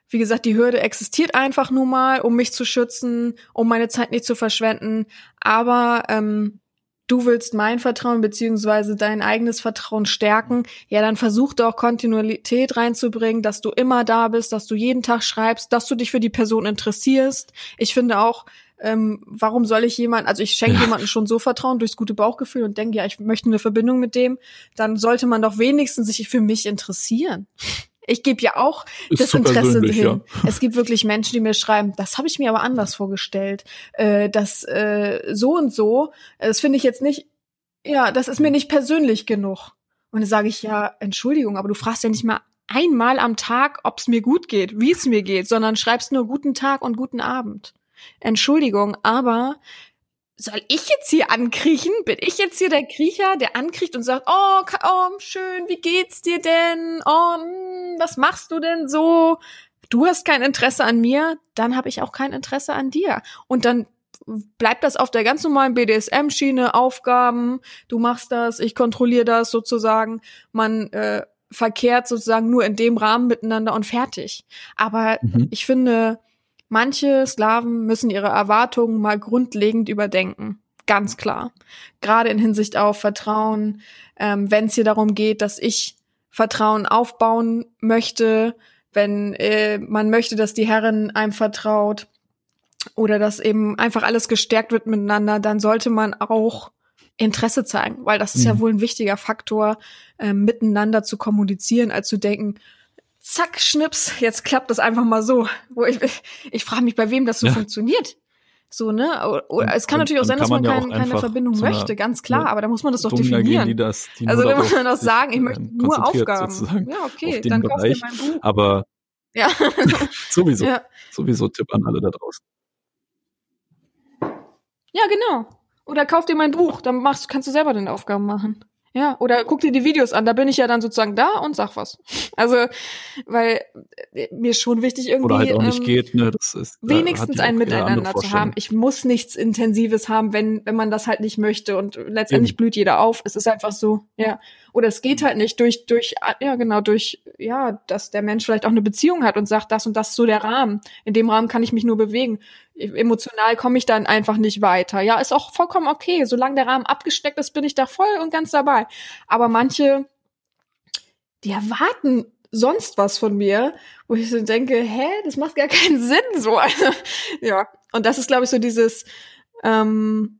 wie gesagt, die Hürde existiert einfach nur mal, um mich zu schützen, um meine Zeit nicht zu verschwenden. Aber ähm, du willst mein Vertrauen beziehungsweise dein eigenes Vertrauen stärken, ja, dann versuch doch Kontinuität reinzubringen, dass du immer da bist, dass du jeden Tag schreibst, dass du dich für die Person interessierst. Ich finde auch, ähm, warum soll ich jemand, also ich schenke Ja. jemandem schon so Vertrauen durchs gute Bauchgefühl und denke, ja, ich möchte eine Verbindung mit dem, dann sollte man doch wenigstens sich für mich interessieren. Ich gebe ja auch Ist das Interesse hin. ja. Es gibt wirklich Menschen, die mir schreiben, das habe ich mir aber anders vorgestellt. Äh, das äh, so und so, das finde ich jetzt nicht, ja, das ist mir nicht persönlich genug. Und dann sage ich, ja, Entschuldigung, aber du fragst ja nicht mal einmal am Tag, ob es mir gut geht, wie es mir geht, sondern schreibst nur guten Tag und guten Abend. Entschuldigung, aber soll ich jetzt hier ankriechen? Bin ich jetzt hier der Kriecher, der ankriecht und sagt, oh, oh schön, wie geht's dir denn? Oh, hm, was machst du denn so? Du hast kein Interesse an mir, dann habe ich auch kein Interesse an dir. Und dann bleibt das auf der ganz normalen BDSM-Schiene, Aufgaben, du machst das, ich kontrolliere das sozusagen. Man äh, verkehrt sozusagen nur in dem Rahmen miteinander und fertig. Aber Mhm. ich finde, manche Sklaven müssen ihre Erwartungen mal grundlegend überdenken. Ganz klar. Gerade in Hinsicht auf Vertrauen, ähm, wenn es hier darum geht, dass ich Vertrauen aufbauen möchte, wenn äh, man möchte, dass die Herren einem vertraut, oder dass eben einfach alles gestärkt wird miteinander, dann sollte man auch Interesse zeigen, weil das ist ja Mhm. wohl ein wichtiger Faktor, ähm, miteinander zu kommunizieren, als zu denken, zack, schnips, jetzt klappt das einfach mal so. Wo ich, ich frage mich, bei wem das so Ja. funktioniert. So, ne? Oder, Und- es kann und natürlich auch sein, dass man, man ja kein, keine Verbindung möchte, ganz klar, aber da muss man das doch definieren. die das, die also da muss man doch sagen, ich möchte nur Aufgaben. Ja, okay, dann kauf dir Bereich. mein Buch. Aber Ja. sowieso, ja. sowieso Tipp an alle da draußen. Ja, genau. Oder kauf dir mein Buch, dann machst, kannst du selber deine Aufgaben machen. Ja, oder guck dir die Videos an, da bin ich ja dann sozusagen da und sag was. Also, weil äh, mir schon wichtig irgendwie Oder halt auch nicht ähm, geht, ne? Das ist wenigstens ein Miteinander zu haben. Ich muss nichts Intensives haben, wenn, wenn man das halt nicht möchte. Und letztendlich Eben. blüht jeder auf. Es ist einfach so, ja. Oder es geht halt nicht durch, durch, ja, genau, durch, ja, dass der Mensch vielleicht auch eine Beziehung hat und sagt, das und das ist so der Rahmen. In dem Rahmen kann ich mich nur bewegen. Emotional komme ich dann einfach nicht weiter. Ja, ist auch vollkommen okay. Solange der Rahmen abgesteckt ist, bin ich da voll und ganz dabei. Aber manche, die erwarten sonst was von mir, wo ich so denke, hä, das macht gar keinen Sinn so. Ja, und das ist, glaube ich, so dieses, ähm,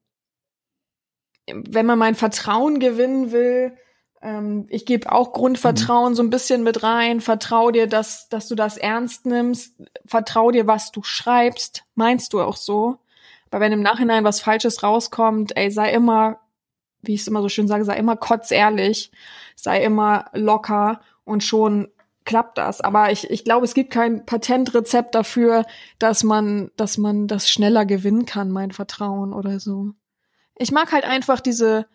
wenn man mein Vertrauen gewinnen will, ähm, ich gebe auch Grundvertrauen so ein bisschen mit rein, vertrau dir, dass, dass du das ernst nimmst, vertrau dir, was du schreibst, meinst du auch so. Aber wenn im Nachhinein was Falsches rauskommt, ey, sei immer, wie ich es immer so schön sage, sei immer kotzehrlich, sei immer locker und schon klappt das. Aber ich, ich glaube, es gibt kein Patentrezept dafür, dass man, dass man das schneller gewinnen kann, mein Vertrauen oder so. Ich mag halt einfach diese,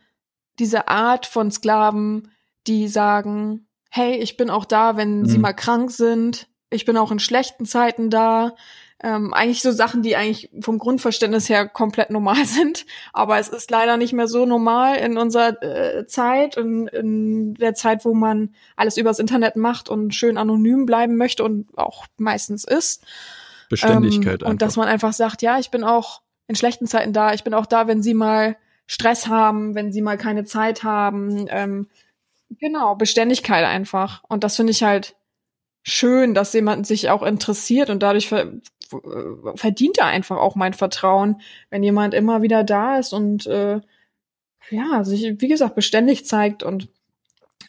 diese Art von Sklaven, die sagen, hey, ich bin auch da, wenn sie Mhm. mal krank sind. Ich bin auch in schlechten Zeiten da. Ähm, eigentlich so Sachen, die eigentlich vom Grundverständnis her komplett normal sind. Aber es ist leider nicht mehr so normal in unserer äh, Zeit, in, in der Zeit, wo man alles übers Internet macht und schön anonym bleiben möchte und auch meistens ist. Beständigkeit Ähm, und dass man einfach sagt, ja, ich bin auch in schlechten Zeiten da. Ich bin auch da, wenn sie mal Stress haben, wenn sie mal keine Zeit haben. Ähm, genau, Beständigkeit einfach. Und das finde ich halt schön, dass jemand sich auch interessiert und dadurch ver äh, verdient er einfach auch mein Vertrauen, wenn jemand immer wieder da ist und äh, ja, sich, wie gesagt, beständig zeigt und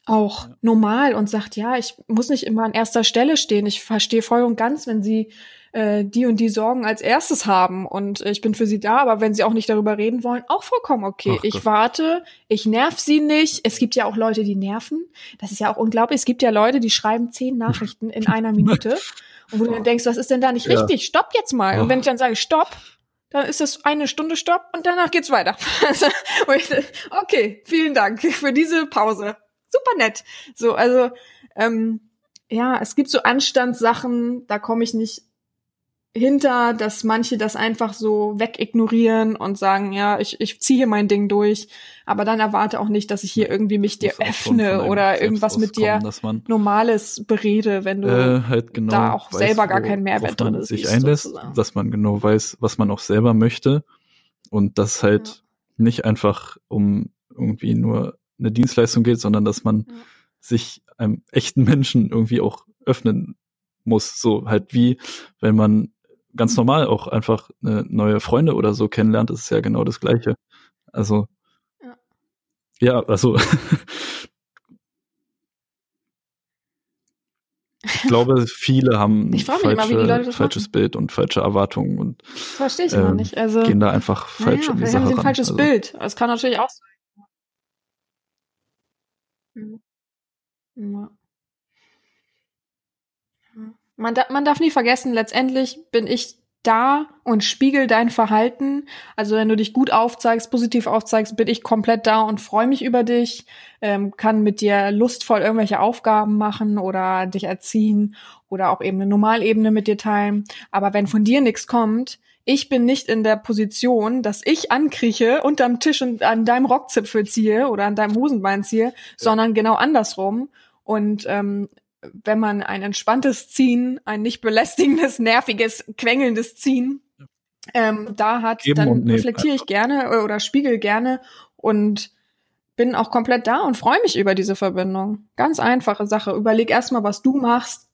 auch normal und sagt, ja, ich muss nicht immer an erster Stelle stehen. Ich verstehe voll und ganz, wenn sie äh, die und die Sorgen als erstes haben und äh, ich bin für sie da, aber wenn sie auch nicht darüber reden wollen, auch vollkommen okay. Ach ich warte, ich nerv sie nicht. Es gibt ja auch Leute, die nerven. Das ist ja auch unglaublich. Es gibt ja Leute, die schreiben zehn Nachrichten in einer Minute und wo du dann denkst, was ist denn da nicht Ja. richtig? Stopp jetzt mal. Und Oh. wenn ich dann sage, stopp, dann ist es eine Stunde Stopp und danach geht's weiter. Okay, vielen Dank für diese Pause. Super nett. So, also ähm, ja, es gibt so Anstandssachen, da komme ich nicht hinter, dass manche das einfach so wegignorieren und sagen, ja, ich, ich ziehe hier mein Ding durch, aber dann erwarte auch nicht, dass ich hier irgendwie mich dir öffne oder irgendwas mit dir Normales berede, wenn du äh, halt genau da auch selber gar keinen Mehrwert man drin sich siehst, einlässt, sozusagen. dass man genau weiß, was man auch selber möchte und das halt nicht einfach um irgendwie nur eine Dienstleistung geht, sondern dass man Ja. sich einem echten Menschen irgendwie auch öffnen muss, so halt wie wenn man ganz normal auch einfach eine neue Freunde oder so kennenlernt, ist es ja genau das gleiche. Also Ja. ja, also ich glaube, viele haben mich immer, wie die falsche, Leute falsches machen. Bild und falsche Erwartungen und verstehe ich immer ähm, nicht. Also gehen da einfach falsch naja, an die Sache haben sie ein ran. falsches also, Bild. Das kann natürlich auch sein. Mhm. Ja. Ja. Man, da, man darf nie vergessen, letztendlich bin ich da und spiegel dein Verhalten. Also wenn du dich gut aufzeigst, positiv aufzeigst, bin ich komplett da und freue mich über dich, ähm, kann mit dir lustvoll irgendwelche Aufgaben machen oder dich erziehen oder auch eben eine Normalebene mit dir teilen. Aber wenn von dir nichts kommt, ich bin nicht in der Position, dass ich ankrieche, unterm Tisch und an deinem Rockzipfel ziehe oder an deinem Hosenbein ziehe, sondern genau andersrum. Und ähm, wenn man ein entspanntes Ziehen, ein nicht belästigendes, nerviges, quengelndes Ziehen ähm, da hat, Geben dann reflektiere ich gerne äh, oder spiegel gerne und bin auch komplett da und freue mich über diese Verbindung. Ganz einfache Sache. Überleg erstmal, was du machst.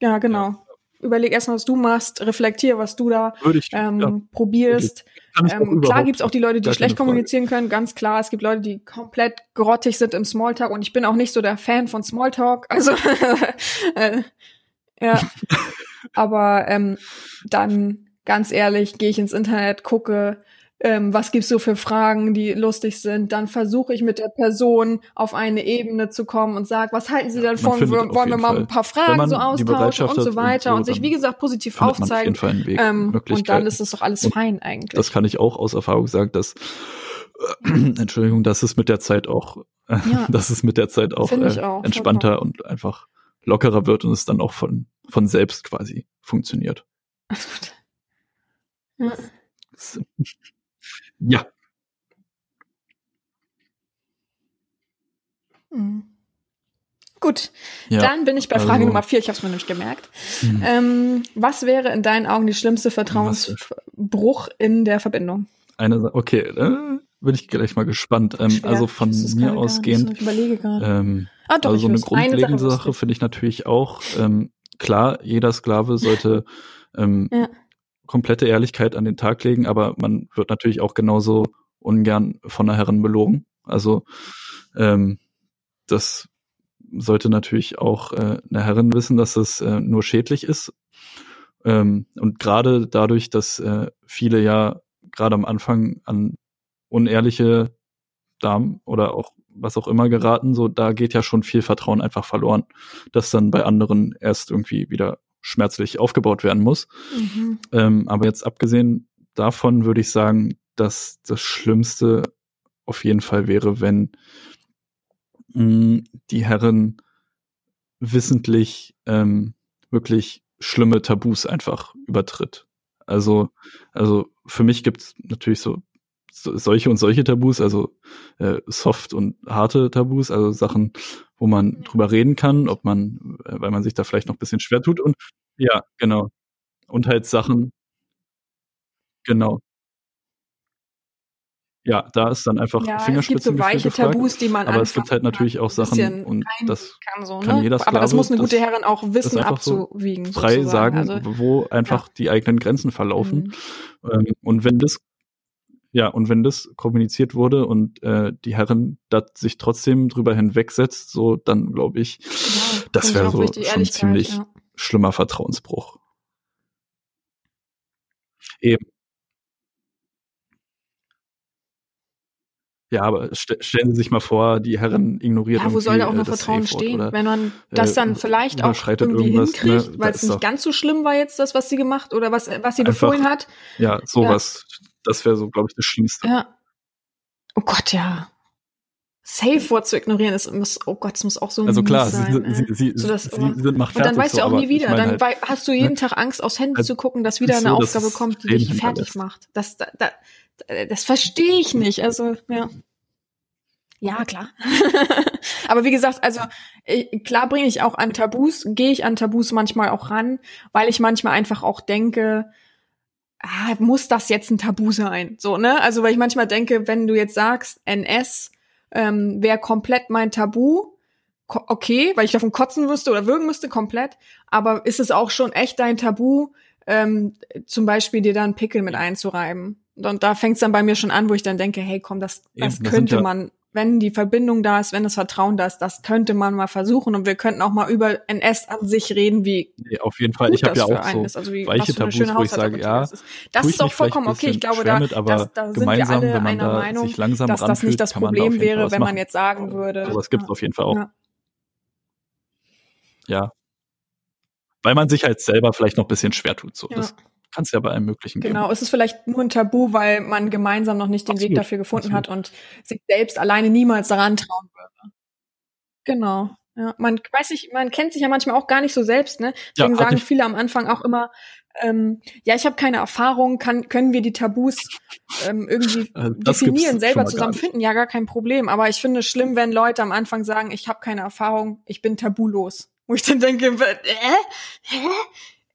Ja, genau. Überleg erstmal, was du machst, reflektier, was du da ich, ähm, ja, probierst. Ähm, klar gibt's auch die Leute, die schlecht kommunizieren können, ganz klar. Es gibt Leute, die komplett grottig sind im Smalltalk und ich bin auch nicht so der Fan von Smalltalk. Also äh, ja. Aber ähm, dann ganz ehrlich, gehe ich ins Internet, gucke, ähm, was gibt's so für Fragen, die lustig sind. Dann versuche ich mit der Person auf eine Ebene zu kommen und sag, was halten Sie Ja, denn man von, findet wollen wir mal ein paar Fragen so austauschen und so und weiter so, und sich, wie gesagt, positiv man auf jeden aufzeigen. Fall einen Weg, Ähm, und dann ist das doch alles Und fein eigentlich. Das kann ich auch aus Erfahrung sagen, dass Entschuldigung, dass es mit der Zeit auch, äh, Ja. dass es mit der Zeit auch, ich äh, auch, entspannter und einfach lockerer wird und es dann auch von von selbst quasi funktioniert. Alles gut. Ja. Ja, Mhm. Gut, ja. dann bin ich bei Frage also- Nummer vier. Ich habe es mir nämlich gemerkt. Hm. Ähm, was wäre in deinen Augen die schlimmste Vertrauensbruch in der Verbindung? Eine, okay, äh, bin ich gleich mal gespannt. Ähm, also von mir ausgehend. Ich überlege gerade. ähm, ah, doch, also ich so eine grundlegende Sache Sache finde ich natürlich auch. Ähm, klar, jeder Sklave sollte ähm, Ja. Komplette Ehrlichkeit an den Tag legen, aber man wird natürlich auch genauso ungern von der Herren belogen. Also ähm, das sollte natürlich auch äh, eine Herrin wissen, dass es äh, nur schädlich ist. Ähm, und gerade dadurch, dass äh, viele ja gerade am Anfang an unehrliche Damen oder auch was auch immer geraten, so da geht ja schon viel Vertrauen einfach verloren, das dann bei anderen erst irgendwie wieder schmerzlich aufgebaut werden muss. Mhm. Ähm, aber jetzt abgesehen davon würde ich sagen, dass das Schlimmste auf jeden Fall wäre, wenn mh, die Herren wissentlich ähm, wirklich schlimme Tabus einfach übertritt. Also, also für mich gibt's natürlich so, so solche und solche Tabus, also äh, soft und harte Tabus, also Sachen, wo man drüber reden kann, ob man, äh, weil man sich da vielleicht noch ein bisschen schwer tut und ja, genau. Und halt Sachen, genau. Ja, da ist dann einfach Ja, es gibt so weiche gefragt. Tabus, die man aber es gibt einfach halt natürlich auch ein Sachen bisschen und das kann so, kann ne? jeder Aber das Sklave muss eine gute Herrin auch wissen einfach so abzuwiegen. frei sozusagen. sagen, Also, wo einfach die eigenen Grenzen verlaufen. Mhm. Ähm, und wenn das, ja, und wenn das kommuniziert wurde und äh, die Herren das sich trotzdem drüber hinwegsetzt, so dann glaube ich, ja, das wäre so schon ziemlich ja. schlimmer Vertrauensbruch. Eben. Ja, aber st stellen Sie sich mal vor, die Herren ignoriert Ja, wo soll da auch noch äh, das Vertrauen stehen? oder, Wenn man das äh, dann vielleicht auch irgendwie ne? hinkriegt, Da weil es nicht ganz so schlimm war jetzt, das, was sie gemacht oder was, was sie befohlen hat. Ja, sowas. Das wäre so, glaube ich, das Schlimmste. Ja. Oh Gott, ja. Safe-Wort zu ignorieren, ist, muss, oh Gott, es muss auch so Also klar, mies sie, sein, ey. sie, sie, So, dass sie immer- sind macht Und dann weißt so, du auch nie ich wieder. mein Dann halt, hast du jeden ne? Tag Angst, aufs Handy Also, zu gucken, dass wieder ist eine so, dass Aufgabe kommt, die dich fertig hinterlässt. macht. Das, da, da, das verstehe ich nicht. Also, ja. Ja, klar. Aber wie gesagt, also klar bringe ich auch an Tabus, gehe ich an Tabus manchmal auch ran, weil ich manchmal einfach auch denke, ah, muss das jetzt ein Tabu sein? So, ne? Also, weil ich manchmal denke, wenn du jetzt sagst, NS ähm, wäre komplett mein Tabu, ko- okay, weil ich davon kotzen müsste oder würgen müsste, komplett. Aber ist es auch schon echt dein Tabu, ähm, zum Beispiel dir da einen Pickel mit einzureiben? Und da fängt es dann bei mir schon an, wo ich dann denke, hey, komm, das, Eben, das das sind könnte ja- man, wenn die Verbindung da ist, wenn das Vertrauen da ist, das könnte man mal versuchen. Und wir könnten auch mal über NS an sich reden, wie nee, auf jeden Fall. Ich habe das ja auch so ist, also wie, weiche Tabus, schöne wo ich sage, ja, das ist. Das doch vollkommen okay. Ich glaube, da, mit, aber das, da sind wir alle wenn man einer da Meinung, sich langsam dass das ranfühlt, nicht das kann man da auf Problem Fall wäre, wenn man jetzt sagen würde. Sowas gibt's ja. auf jeden Fall auch. Ja. Ja. Weil man sich halt selber vielleicht noch ein bisschen schwer tut. So. Ja. Das kann es ja bei allem Möglichen geben. Genau, es ist vielleicht nur ein Tabu, weil man gemeinsam noch nicht den Weg Absolut, dafür gefunden absolut. hat und sich selbst alleine niemals daran trauen würde. Genau. Ja, man weiß ich, man kennt sich ja manchmal auch gar nicht so selbst, ne? Deswegen hatte sagen ich- viele am Anfang auch immer, ähm, ja, ich habe keine Erfahrung, kann, können wir die Tabus ähm, irgendwie Also definieren, selber mal gar zusammen nicht. finden? Ja, gar kein Problem. Aber ich finde es schlimm, wenn Leute am Anfang sagen, ich habe keine Erfahrung, ich bin tabulos. Wo ich dann denke, äh? Hä?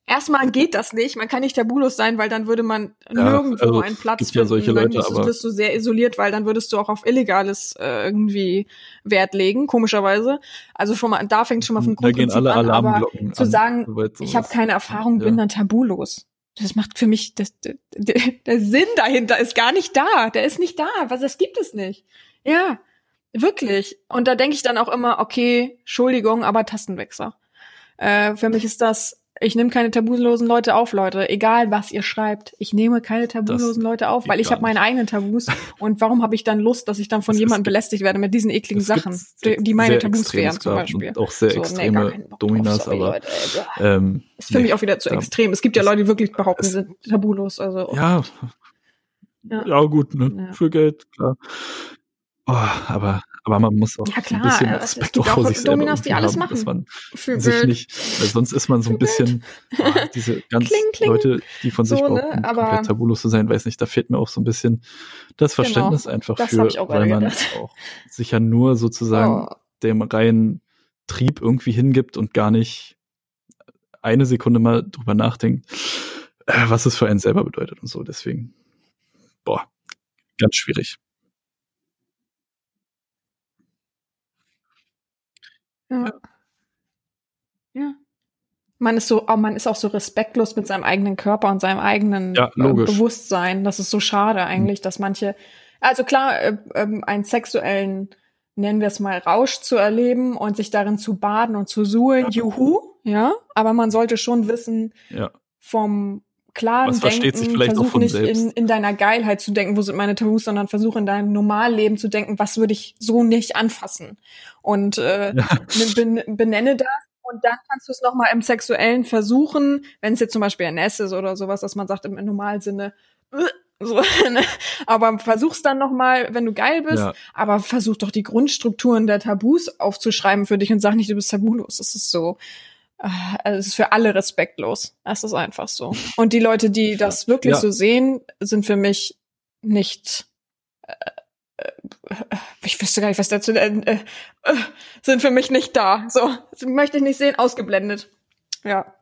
Erstmal geht das nicht. Man kann nicht tabulos sein, weil dann würde man nirgendwo also, einen Platz gibt ja finden. solche dann Leute, bist, du- aber- bist du sehr isoliert, weil dann würdest du auch auf Illegales äh, irgendwie Wert legen, komischerweise. Also schon mal, da fängt schon mal vom gehen Grundprinzip an, aber zu an, sagen, ich habe keine Erfahrung, bin Ja. dann tabulos. Das macht für mich, das, der, der Sinn dahinter ist gar nicht da. Der ist nicht da. Was, das gibt es nicht. Ja, wirklich. Und da denke ich dann auch immer, okay, Entschuldigung, aber Tastenwechsel. Äh, für mich ist das, ich nehme keine tabulosen Leute auf, Leute. Egal, was ihr schreibt. Ich nehme keine tabulosen Leute auf, weil ich habe meine eigenen Tabus. Und warum habe ich dann Lust, dass ich dann von jemandem belästigt werde mit diesen ekligen Sachen, die, meine Tabus wären zum Beispiel. Auch sehr So, nee, extreme drauf, Dominas, sorry, aber Leute, ähm, ist für nee, mich auch wieder zu da- extrem. Es gibt ja das- Leute, die wirklich behaupten, sie sind tabulos. Also Ja, Ja. ja, gut, ne? Ja. Für Geld, klar. Oh, aber, aber man muss auch Ja, klar, ein bisschen äh, es Respekt gibt auch vor sich selber Dominas, die alles haben, dass machen. man für sich Geld. nicht, weil sonst ist man so ein bisschen, ah, diese ganz Kling, kling. Leute, die von sich So, ne, behaupten, aber- komplett tabulos zu sein, weiß nicht, da fehlt mir auch so ein bisschen das Genau, Verständnis einfach das für, weil man gedacht. auch sich ja nur sozusagen Oh. dem reinen Trieb irgendwie hingibt und gar nicht eine Sekunde mal drüber nachdenkt, äh, was es für einen selber bedeutet und so. Deswegen, boah, ganz schwierig. Ja. ja. Man ist so, aber man ist auch so respektlos mit seinem eigenen Körper und seinem eigenen Ja, äh, logisch. Bewusstsein. Das ist so schade eigentlich, dass manche, also klar, äh, ähm, einen sexuellen, nennen wir es mal, Rausch zu erleben und sich darin zu baden und zu suhlen, juhu, ja. Aber man sollte schon wissen, Ja. vom klaren Was versteht Denken, sich vielleicht auch versuch von nicht selbst. in, in deiner Geilheit zu denken, wo sind meine Tabus, sondern versuch in deinem Normalleben zu denken, was würde ich so nicht anfassen. Und äh, Ja. ben, benenne das und dann kannst du es nochmal im Sexuellen versuchen, wenn es jetzt zum Beispiel ein S ist oder sowas, dass man sagt im normalen Sinne, äh, so, ne? aber versuch's dann nochmal, wenn du geil bist, Ja. aber versuch doch die Grundstrukturen der Tabus aufzuschreiben für dich und sag nicht, du bist tabulos. Das ist so, also es ist für alle respektlos. Das ist einfach so. Und die Leute, die das wirklich Ja. so sehen, sind für mich nicht äh, äh, ich wüsste gar nicht, was dazu äh, äh, äh, sind für mich nicht da. So, möchte ich nicht sehen, ausgeblendet. Ja.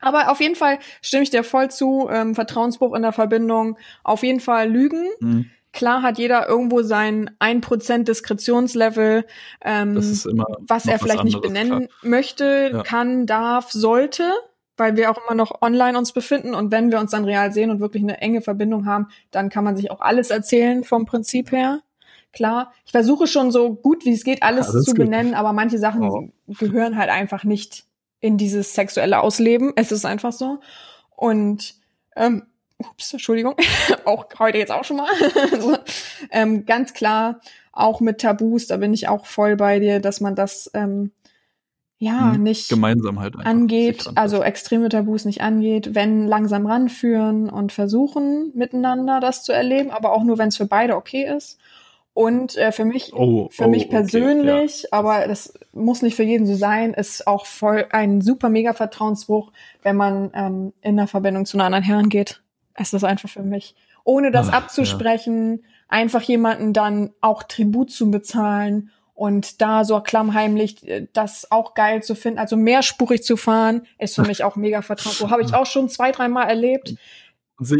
Aber auf jeden Fall stimme ich dir voll zu. Ähm, Vertrauensbruch in der Verbindung. Auf jeden Fall Lügen. Mhm. Klar hat jeder irgendwo sein 1% Diskretionslevel, ähm, was er vielleicht nicht anderes, benennen klar. möchte, Ja. kann, darf, sollte, weil wir auch immer noch online uns befinden und wenn wir uns dann real sehen und wirklich eine enge Verbindung haben, dann kann man sich auch alles erzählen vom Prinzip her. Klar, ich versuche schon so gut wie es geht alles Alles zu gut. benennen, aber manche Sachen Oh. gehören halt einfach nicht in dieses sexuelle Ausleben. Es ist einfach so. Und ähm, ups, Entschuldigung, auch heute jetzt auch schon mal. so, ähm, ganz klar, auch mit Tabus, da bin ich auch voll bei dir, dass man das ähm, ja Mhm. nicht gemeinsam halt angeht, also extreme Tabus nicht angeht, wenn langsam ranführen und versuchen miteinander das zu erleben, aber auch nur, wenn es für beide okay ist. Und äh, für mich, Oh, für oh, mich okay, persönlich, aber das muss nicht für jeden so sein, ist auch voll ein super mega Vertrauensbruch, wenn man ähm, in der Verbindung zu einer anderen Herren geht. Es ist einfach für mich, ohne das Ach, abzusprechen, einfach jemanden dann auch Tribut zu bezahlen und da so klammheimlich äh, das auch geil zu finden, also mehrspurig zu fahren, ist für mich auch mega Vertrauensbruch. Habe ich auch schon zwei, dreimal erlebt. ja. Sie,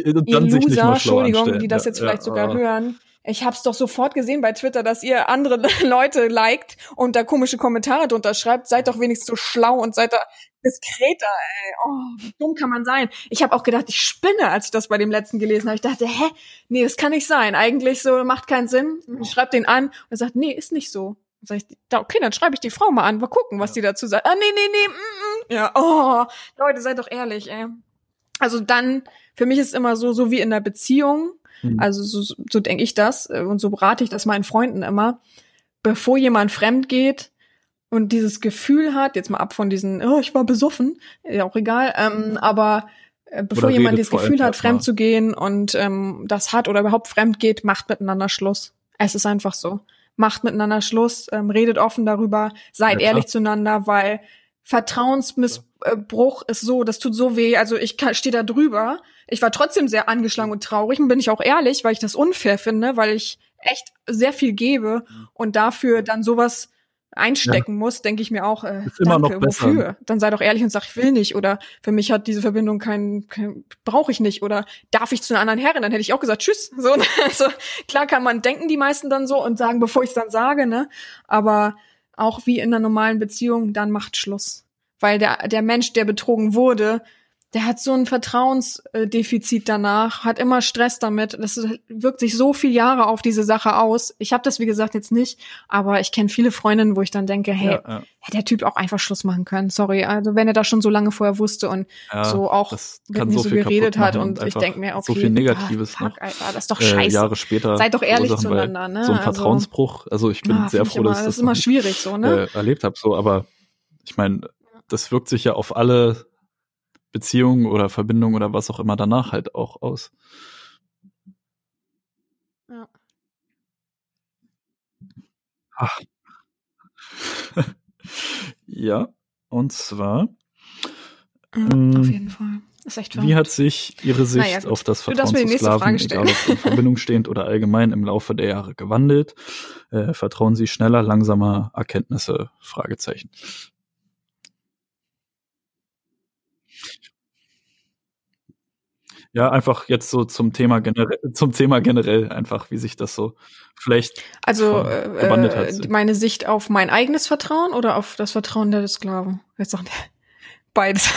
nicht Loser, Entschuldigung, anstellen. die das Ja, jetzt ja, vielleicht sogar ah. hören. Ich hab's doch sofort gesehen bei Twitter, dass ihr andere Leute liked und da komische Kommentare drunter schreibt. Seid doch wenigstens so schlau und seid da diskreter, ey. Oh, wie dumm kann man sein? Ich habe auch gedacht, ich spinne, als ich das bei dem letzten gelesen habe. Ich dachte, hä? Nee, das kann nicht sein. Eigentlich so macht keinen Sinn. Ich schreib den an und er sagt, nee, ist nicht so. Dann sag ich, okay, dann schreibe ich die Frau mal an, mal gucken, was die dazu sagt. Ah, nee, nee, nee, mm, mm. ja, oh, Leute, seid doch ehrlich, ey. Also dann, für mich ist immer so, so wie in der Beziehung, Mhm. also so, so denke ich das äh, und so berate ich das meinen Freunden immer, bevor jemand fremd geht und dieses Gefühl hat, jetzt mal ab von diesen, oh, ich war besoffen, ja auch egal, ähm, aber äh, bevor Oder jemand dieses Gefühl hat, erstmal. fremd zu gehen und ähm, das hat oder überhaupt fremd geht, macht miteinander Schluss. Es ist einfach so. Macht miteinander Schluss, ähm, redet offen darüber, seid Ja, ehrlich zueinander, weil Vertrauensmissbrauch ist so, das tut so weh. Also ich stehe da drüber. Ich war trotzdem sehr angeschlagen und traurig und bin ich auch ehrlich, weil ich das unfair finde, weil ich echt sehr viel gebe und dafür dann sowas einstecken muss, denke ich mir auch, äh, Ist immer danke, noch besser. wofür? Dann sei doch ehrlich und sag, ich will nicht oder für mich hat diese Verbindung keinen, kein, brauche ich nicht oder darf ich zu einer anderen Herrin? Dann hätte ich auch gesagt, tschüss. So, ne? also klar kann man denken die meisten dann so und sagen, bevor ich es dann sage, ne? Aber auch wie in einer normalen Beziehung, dann macht Schluss. Weil der, der Mensch, der betrogen wurde, der hat so ein Vertrauensdefizit danach, hat immer Stress damit. Das wirkt sich so viele Jahre auf diese Sache aus. Ich habe das, wie gesagt, jetzt nicht, aber ich kenne viele Freundinnen, wo ich dann denke, hey, Ja, ja, hätte der Typ auch einfach Schluss machen können. Sorry, also wenn er das schon so lange vorher wusste und ja, so auch das mit mir so so viel geredet hat und ich denke mir, okay, so viel Negatives ah, fuck, Alter, das ist doch äh, scheiße. Jahre später. Seid doch ehrlich zueinander, ne? So ein Also- Vertrauensbruch. Also ich bin Ah, sehr froh, immer, dass das ich das ist immer schwierig so, ne? äh, erlebt habe. So, aber ich meine, das wirkt sich ja auf alle Beziehungen oder Verbindungen oder was auch immer danach halt auch aus. Ja. Ach. ja, und zwar, Ja, ähm, auf jeden Fall. Ist echt wie hat sich Ihre Sicht Naja, auf das Vertrauen zu Sklaven, egal ob in Verbindung stehend oder allgemein, im Laufe der Jahre gewandelt? Äh, vertrauen Sie schneller, langsamer Erkenntnisse? Fragezeichen. Ja, einfach jetzt so zum Thema generell, zum Thema generell einfach, wie sich das so vielleicht Also von- äh, hat. äh, meine Sicht auf mein eigenes Vertrauen oder auf das Vertrauen der Sklaven? Jetzt sagt beides.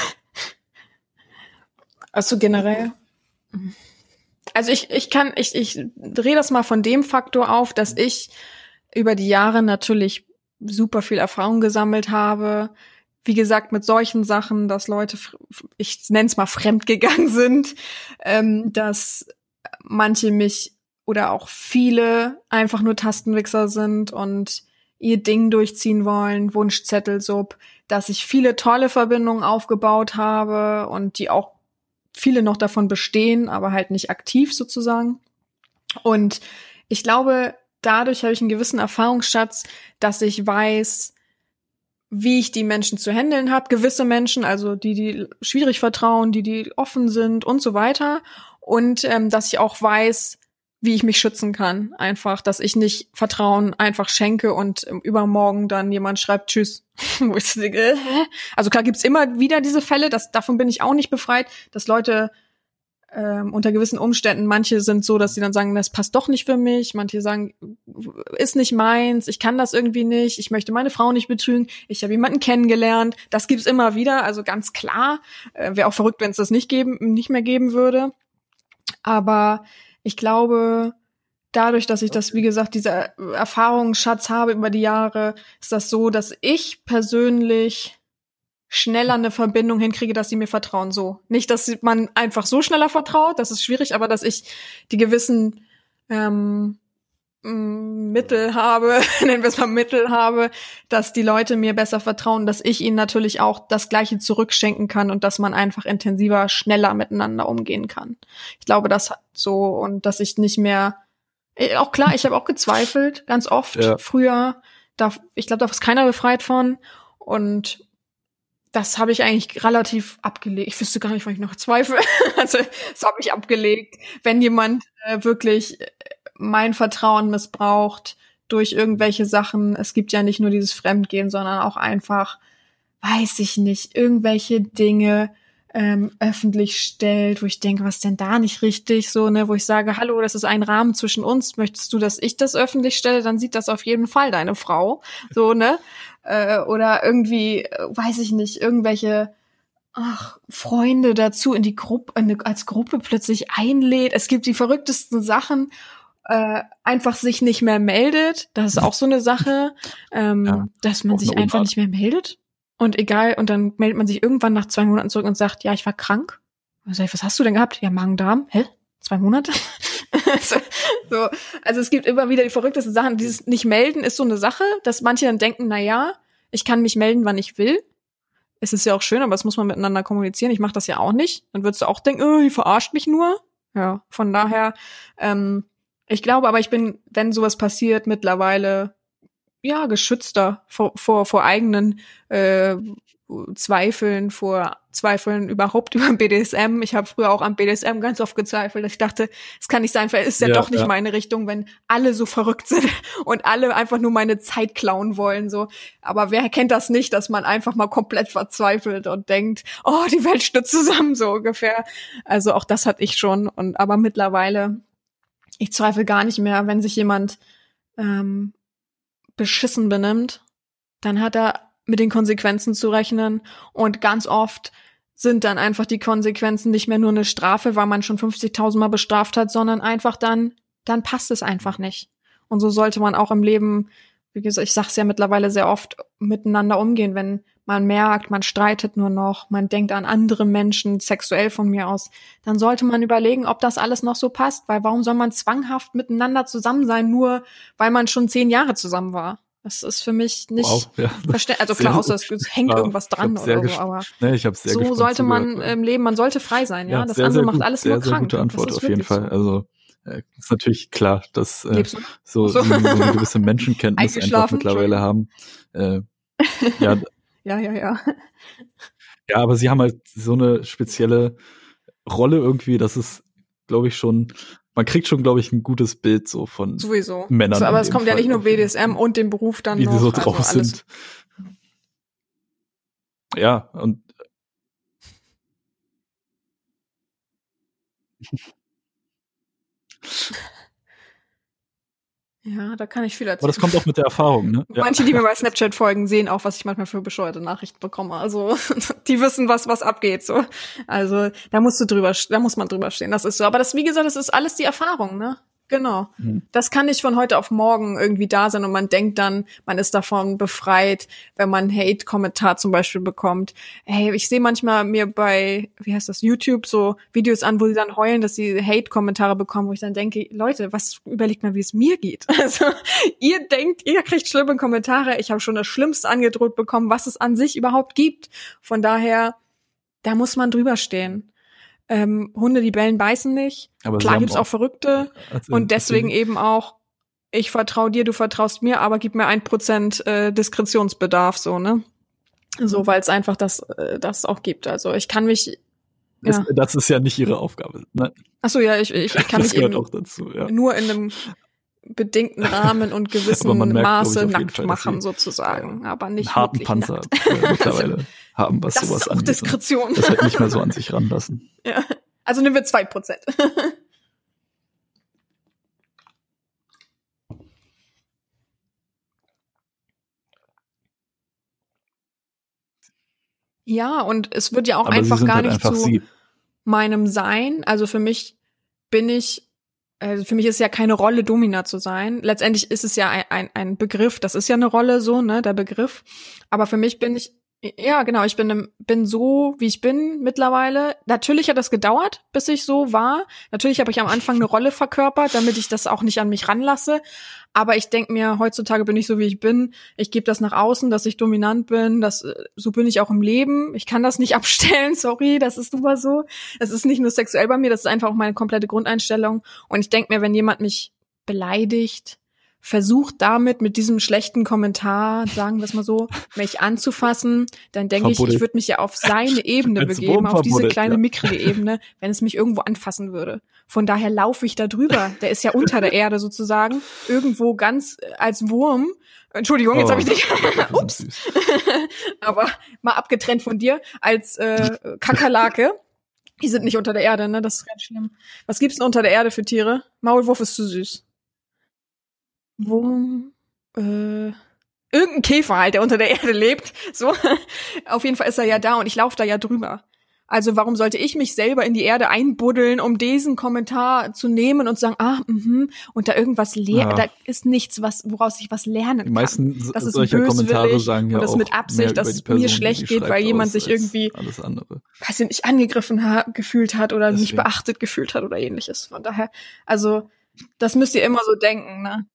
Also generell. Also ich, ich kann, ich, ich drehe das mal von dem Faktor auf, dass ich über die Jahre natürlich super viel Erfahrung gesammelt habe. Wie gesagt, mit solchen Sachen, dass Leute, ich nenne es mal fremdgegangen sind, ähm, dass manche mich oder auch viele einfach nur Tastenwichser sind und ihr Ding durchziehen wollen, Wunschzettel, sub, dass ich viele tolle Verbindungen aufgebaut habe und die auch viele noch davon bestehen, aber halt nicht aktiv sozusagen. Und ich glaube, dadurch habe ich einen gewissen Erfahrungsschatz, dass ich weiß, wie ich die Menschen zu handeln habe. Gewisse Menschen, also die, die schwierig vertrauen, die, die offen sind und so weiter. Und ähm, dass ich auch weiß, wie ich mich schützen kann. Einfach, dass ich nicht Vertrauen einfach schenke und ähm, übermorgen dann jemand schreibt Tschüss. Äh, also klar gibt's immer wieder diese Fälle, das, davon bin ich auch nicht befreit, dass Leute ähm, unter gewissen Umständen, manche sind so, dass sie dann sagen, das passt doch nicht für mich, manche sagen, ist nicht meins, ich kann das irgendwie nicht, ich möchte meine Frau nicht betrügen, ich habe jemanden kennengelernt, das gibt's immer wieder, also ganz klar, äh, wäre auch verrückt, wenn es das nicht geben, nicht mehr geben würde. Aber ich glaube, dadurch, dass ich das, wie gesagt, dieser Erfahrungsschatz habe über die Jahre, ist das so, dass ich persönlich schneller eine Verbindung hinkriege, dass sie mir vertrauen. So. Nicht, dass man einfach so schneller vertraut, das ist schwierig, aber dass ich die gewissen ähm, Mittel habe, nennen wir es mal Mittel habe, dass die Leute mir besser vertrauen, dass ich ihnen natürlich auch das Gleiche zurückschenken kann und dass man einfach intensiver, schneller miteinander umgehen kann. Ich glaube, das hat so und dass ich nicht mehr äh, auch klar, ich habe auch gezweifelt, ganz oft Ja. früher. Da, ich glaube, da ist keiner befreit von und das habe ich eigentlich relativ abgelegt. Ich wüsste gar nicht, wann ich noch zweifle. also das habe ich abgelegt. Wenn jemand äh, wirklich äh, mein Vertrauen missbraucht durch irgendwelche Sachen, es gibt ja nicht nur dieses Fremdgehen, sondern auch einfach, weiß ich nicht, irgendwelche Dinge ähm, öffentlich stellt, wo ich denke, was denn da nicht richtig, so, ne, wo ich sage, hallo, das ist ein Rahmen zwischen uns, möchtest du, dass ich das öffentlich stelle, dann sieht das auf jeden Fall deine Frau, so, ne, äh, oder irgendwie, äh, weiß ich nicht, irgendwelche ach, Freunde dazu in die Gruppe, als Gruppe plötzlich einlädt. Es gibt die verrücktesten Sachen, äh, einfach sich nicht mehr meldet. Das ist auch so eine Sache, ähm, Ja, dass man sich einfach nicht mehr meldet. Und egal, und dann meldet man sich irgendwann nach zwei Monaten zurück und sagt, ja, ich war krank. Und sag ich, was hast du denn gehabt? Ja, Magen-Darm. Hä? Zwei Monate? so, so. Also es gibt immer wieder die verrücktesten Sachen. Dieses Nicht-Melden ist so eine Sache, dass manche dann denken, na ja, ich kann mich melden, wann ich will. Es ist ja auch schön, aber das muss man miteinander kommunizieren. Ich mache das ja auch nicht. Dann würdest du auch denken, oh, die verarscht mich nur. Ja, von daher, ähm, ich glaube aber, ich bin, wenn sowas passiert, mittlerweile ja geschützter vor, vor, vor eigenen äh, Zweifeln vor Zweifeln überhaupt über BDSM. Ich habe früher auch am BDSM ganz oft gezweifelt. Ich dachte, es kann nicht sein, weil es ist ja, Ja, doch nicht ja. meine Richtung, wenn alle so verrückt sind und alle einfach nur meine Zeit klauen wollen. So, aber wer kennt das nicht, dass man einfach mal komplett verzweifelt und denkt, oh, die Welt stürzt zusammen so ungefähr. Also auch das hatte ich schon. Und aber mittlerweile, ich zweifle gar nicht mehr, wenn sich jemand ähm, beschissen benimmt, dann hat er mit den Konsequenzen zu rechnen und ganz oft sind dann einfach die Konsequenzen nicht mehr nur eine Strafe, weil man schon 50.000 Mal bestraft hat, sondern einfach dann, dann passt es einfach nicht. Und so sollte man auch im Leben, wie gesagt, ich sag's ja mittlerweile sehr oft, miteinander umgehen, wenn man merkt, man streitet nur noch, man denkt an andere Menschen, sexuell von mir aus, dann sollte man überlegen, ob das alles noch so passt, weil warum soll man zwanghaft miteinander zusammen sein, nur weil man schon zehn Jahre zusammen war? Das ist für mich nicht Wow, ja. verständlich. Also Sehr klar, außer es hängt Ja, irgendwas dran sehr oder so, aber Ne, ich sehr so sollte man im Leben, man sollte frei sein, ja. das sehr, andere sehr macht gut, alles sehr, nur sehr krank. gute Antwort auf jeden Fall. So. Also äh, ist natürlich klar, dass äh, so, So. so, eine gewisse Menschenkenntnis einfach mittlerweile haben. Äh, ja, Ja, ja, ja. ja, aber sie haben halt so eine spezielle Rolle irgendwie, dass es, glaube ich, schon, man kriegt schon, glaube ich, ein gutes Bild so von Sowieso. Männern So, aber es dem kommt ja Fall nicht nur BDSM und den Beruf dann wie noch. sie so also drauf alles. sind. Ja, und Ja, da kann ich viel aber erzählen. das kommt auch mit der Erfahrung, ne? Manche, die mir bei Snapchat folgen, sehen auch, was ich manchmal für bescheuerte Nachrichten bekomme. Also die wissen, was was abgeht. So, also da musst du drüber, da muss man drüber stehen. Das ist so. Aber das, wie gesagt, das ist alles die Erfahrung, ne? Genau. Mhm. Das kann nicht von heute auf morgen irgendwie da sein und man denkt dann, man ist davon befreit, wenn man Hate-Kommentar zum Beispiel bekommt. Hey, ich sehe manchmal mir bei, wie heißt das, YouTube so Videos an, wo sie dann heulen, dass sie Hate-Kommentare bekommen, wo ich dann denke, Leute, was überlegt mal, wie es mir geht. Also ihr denkt, ihr kriegt schlimme Kommentare. Ich habe schon das Schlimmste angedroht bekommen, was es an sich überhaupt gibt. Von daher, da muss man drüber stehen. Ähm, Hunde, die bellen, beißen nicht. Aber Klar gibt's auch Verrückte. also Und deswegen eben auch, ich vertraue dir, du vertraust mir, aber gib mir ein Prozent äh, Diskretionsbedarf, so, ne? So, weil es einfach das, äh, das auch gibt. Also ich kann mich, ist, ja. das ist ja nicht ihre Aufgabe. Ne? ach so, ja, ich, ich, ich kann das mich eben auch dazu, ja. nur in einem bedingten Rahmen und gewissen merkt, ich, Maße jeden nackt machen, sozusagen, aber nicht Einen harten Panzer nackt. äh, mittlerweile haben, was Das sowas ist auch angeht. ne? Diskretion. Das halt nicht mehr so an sich ranlassen. ja. Also nehmen wir zwei Prozent. Ja, und es wird ja auch Aber einfach gar halt nicht einfach zu sie. meinem Sein. Also für mich bin ich, also für mich ist ja keine Rolle, Domina zu sein. Letztendlich ist es ja ein, ein, ein Begriff, das ist ja eine Rolle so, ne, der Begriff. Aber für mich bin ich, ja, genau, ich bin, bin so, wie ich bin mittlerweile. Natürlich hat das gedauert, bis ich so war. Natürlich habe ich am Anfang eine Rolle verkörpert, damit ich das auch nicht an mich ranlasse. Aber ich denke mir, heutzutage bin ich so, wie ich bin. Ich gebe das nach außen, dass ich dominant bin. Das, äh, so bin ich auch im Leben. Ich kann das nicht abstellen, sorry, das ist mal so. Es ist nicht nur sexuell bei mir, das ist einfach auch meine komplette Grundeinstellung. Und ich denke mir, wenn jemand mich beleidigt, versucht damit mit diesem schlechten Kommentar, sagen wir es mal so, mich anzufassen, dann denke ich, ich würde mich ja auf seine Ebene begeben, auf diese kleine ja. mickrige Ebene, wenn es mich irgendwo anfassen würde. Von daher laufe ich da drüber. Der ist ja unter der Erde sozusagen, irgendwo ganz äh, als Wurm. Entschuldigung, jetzt Oh, habe ich dich. Ups. Aber mal abgetrennt von dir als äh, Kakerlake. Die sind nicht unter der Erde, ne? Das ist ganz schlimm. Was gibt's denn unter der Erde für Tiere? Maulwurf ist zu süß. Wurm, äh, irgendein Käfer halt, der unter der Erde lebt. So. Auf jeden Fall ist er ja da und ich laufe da ja drüber. Also warum sollte ich mich selber in die Erde einbuddeln, um diesen Kommentar zu nehmen und zu sagen, ah, mhm, und da irgendwas lernen, Ja. da ist nichts, was, woraus ich was lernen Die kann. meisten s- Das ist solcher Kommentare böswillig sagen ja und das auch mit Absicht, dass die Person, mir die schlecht die geht, weil jemand sich irgendwie- alles andere. weiß ich nicht, angegriffen ha gefühlt hat oder nicht Deswegen. beachtet gefühlt hat oder ähnliches. Von daher, also, das müsst ihr immer so denken, ne?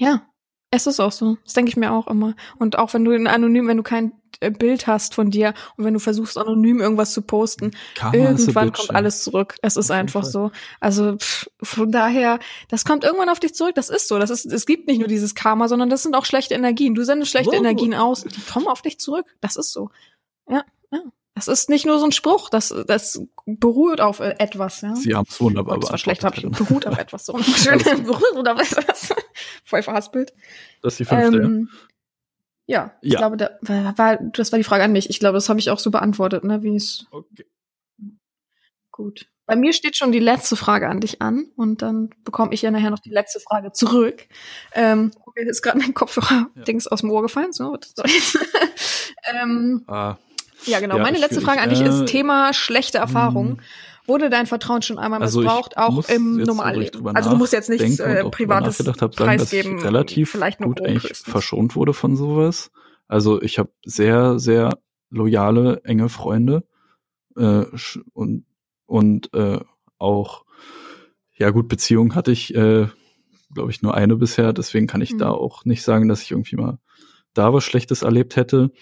Ja, es ist auch so. Das denke ich mir auch immer. Und auch wenn du in anonym, wenn du kein äh, Bild hast von dir und wenn du versuchst, anonym irgendwas zu posten, Karma irgendwann kommt alles zurück. Es ist Auf einfach so. Also pff, von daher, das kommt irgendwann auf dich zurück. Das ist so. Das ist, es gibt nicht nur dieses Karma, sondern das sind auch schlechte Energien. Du sendest schlechte Wow. Energien aus, die kommen auf dich zurück. Das ist so. Ja. Das ist nicht nur so ein Spruch, das, das beruht auf äh, etwas. Ja. Sie haben es wunderbar das war schlecht, habe ich beruht auf etwas so. Schön, beruht auf etwas. Voll verhaspelt. Das ist die fünfte, ja. Ähm, ja, ich Ja. glaube, da war, das war die Frage an mich. Ich glaube, das habe ich auch so beantwortet, ne, wie es Okay. gut. Bei mir steht schon die letzte Frage an dich an und dann bekomme ich ja nachher noch die letzte Frage zurück. Ähm, mir ist gerade mein Kopfhörer-Dings aus dem Ohr gefallen. So, was soll jetzt? ähm, Ah, ja, genau. Ja, Meine letzte. Frage an dich Äh, ist Thema schlechte Erfahrungen. hm. Wurde dein Vertrauen schon einmal Also missbraucht, auch muss im Normalleben? Also du musst jetzt nichts äh, auch Privates hab, sagen, dass ich preisgeben. relativ vielleicht gut eigentlich höchstens. verschont wurde von sowas. Also ich habe sehr, sehr loyale, enge Freunde äh, und und äh, auch ja gut Beziehungen hatte ich, äh, glaube ich, nur eine bisher. Deswegen kann ich Mhm. da auch nicht sagen, dass ich irgendwie mal da was Schlechtes erlebt hätte.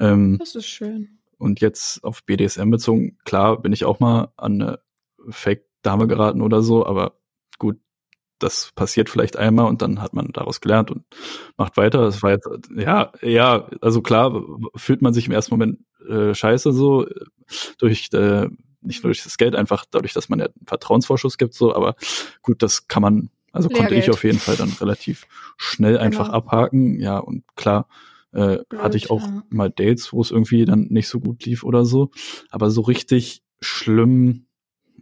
Ähm, Das ist schön. Und jetzt auf BDSM bezogen, klar bin ich auch mal an eine Fake-Dame geraten oder so, aber gut, das passiert vielleicht einmal und dann hat man daraus gelernt und macht weiter. Das war jetzt, ja, ja, also klar fühlt man sich im ersten Moment äh, scheiße so, durch, äh, nicht nur durch das Geld, einfach dadurch, dass man ja einen Vertrauensvorschuss gibt, so, aber gut, das kann man, also konnte ich Lehrgeld. auf jeden Fall dann relativ schnell einfach Genau. abhaken, ja, und klar, äh, Blöd, hatte ich auch ja. mal Dates, wo es irgendwie dann nicht so gut lief oder so. Aber so richtig schlimm,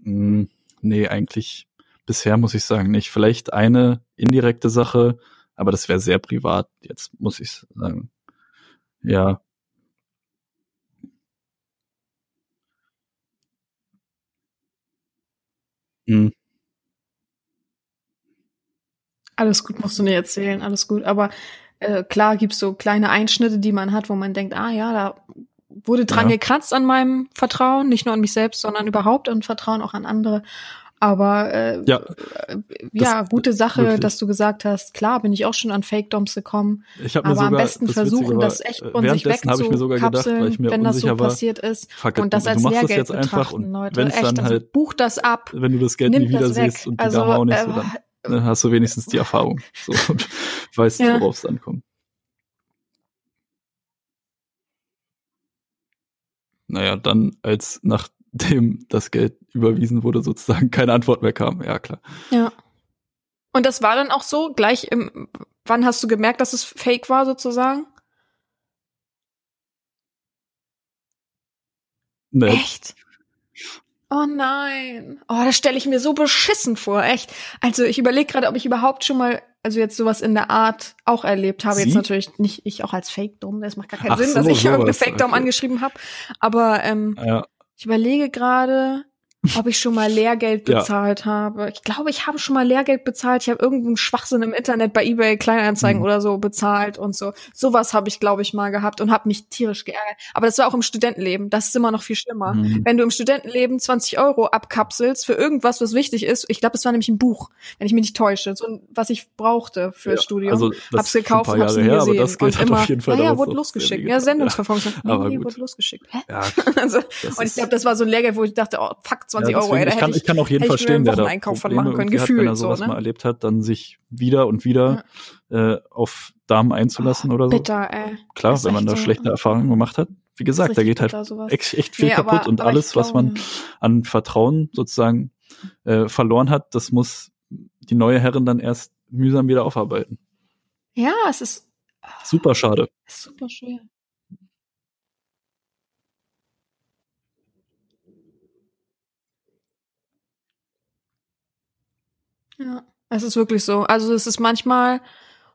mh, nee, eigentlich bisher muss ich sagen nicht. Vielleicht eine indirekte Sache, aber das wäre sehr privat, jetzt muss ich sagen. Ja. Hm, Alles gut, musst du nicht erzählen, alles gut. Aber äh, klar gibt's so kleine Einschnitte, die man hat, wo man denkt, ah ja, da wurde dran Ja. gekratzt an meinem Vertrauen, nicht nur an mich selbst, sondern überhaupt an Vertrauen auch an andere. Aber äh, Ja, äh, ja, gute Sache, wirklich. dass du gesagt hast, klar, bin ich auch schon an Fake-Doms gekommen. ich Aber sogar, am besten das versuchen, war, das echt von sich wegzukapseln, wenn das so war, passiert ist. fuck, Und das als Lehrgeld betrachten, Leute. Echt, dann also halt, buch das ab. wenn du das Geld nie Nimm wieder das weg. siehst und die Also, da hauen äh, dann dann hast du wenigstens die Erfahrung. So, und weißt, Ja. worauf es ankommt. Naja, dann, als nachdem das Geld überwiesen wurde, sozusagen keine Antwort mehr kam. Ja, klar. Ja. Und das war dann auch so, gleich im, wann hast du gemerkt, dass es fake war, sozusagen? Ne, Echt? Oh nein. Oh, das stelle ich mir so beschissen vor, echt. Also ich überlege gerade, ob ich überhaupt schon mal, also jetzt sowas in der Art auch erlebt habe. Sie? Jetzt natürlich nicht ich auch als Fake-Dom, das macht gar keinen Ach Sinn, so, dass ich irgendeine Fake-Dom okay. angeschrieben habe. Aber ähm, ja, ich überlege gerade, ob ich schon mal Lehrgeld Ja. bezahlt habe. Ich glaube, ich habe schon mal Lehrgeld bezahlt. Ich habe irgendeinen Schwachsinn im Internet bei eBay Kleinanzeigen Mhm. oder so bezahlt und so. Sowas habe ich, glaube ich, mal gehabt und habe mich tierisch geärgert. Aber das war auch im Studentenleben. Das ist immer noch viel schlimmer. Mhm. Wenn du im Studentenleben 20 Euro abkapselst für irgendwas, was wichtig ist. Ich glaube, es war nämlich ein Buch, wenn ich mich nicht täusche, so ein, was ich brauchte fürs Ja, Studium. also, das hab's ein gekauft paar hab's nie her, gesehen. aber das Geld und immer, auf jeden Fall ja, ja, damals wurde losgeschickt. Ja. Sendungsverfolgung. Nee, aber nee, gut. wurde losgeschickt. Hä? Ja, Also, und ich glaube, das war so ein Lehrgeld, wo ich dachte, oh, fuck, 20 ja, Euro, ey, deswegen, ich, kann, hätte ich kann auch jeden ich verstehen, einen der da von Probleme machen können, irgendwie hat, wenn er gefühlt so, sowas ne? mal erlebt hat, dann sich wieder und wieder äh, auf Damen einzulassen oder so. Bitter, ey. Klar, wenn man da so. schlechte Erfahrungen gemacht hat. Wie gesagt, da geht halt sowas. echt, echt viel Nee, aber- kaputt und aber ich alles, was man an Vertrauen sozusagen äh, verloren hat, das muss die neue Herrin dann erst mühsam wieder aufarbeiten. Ja, es ist, Super schade. super schwer. Ja, es ist wirklich so. Also es ist manchmal,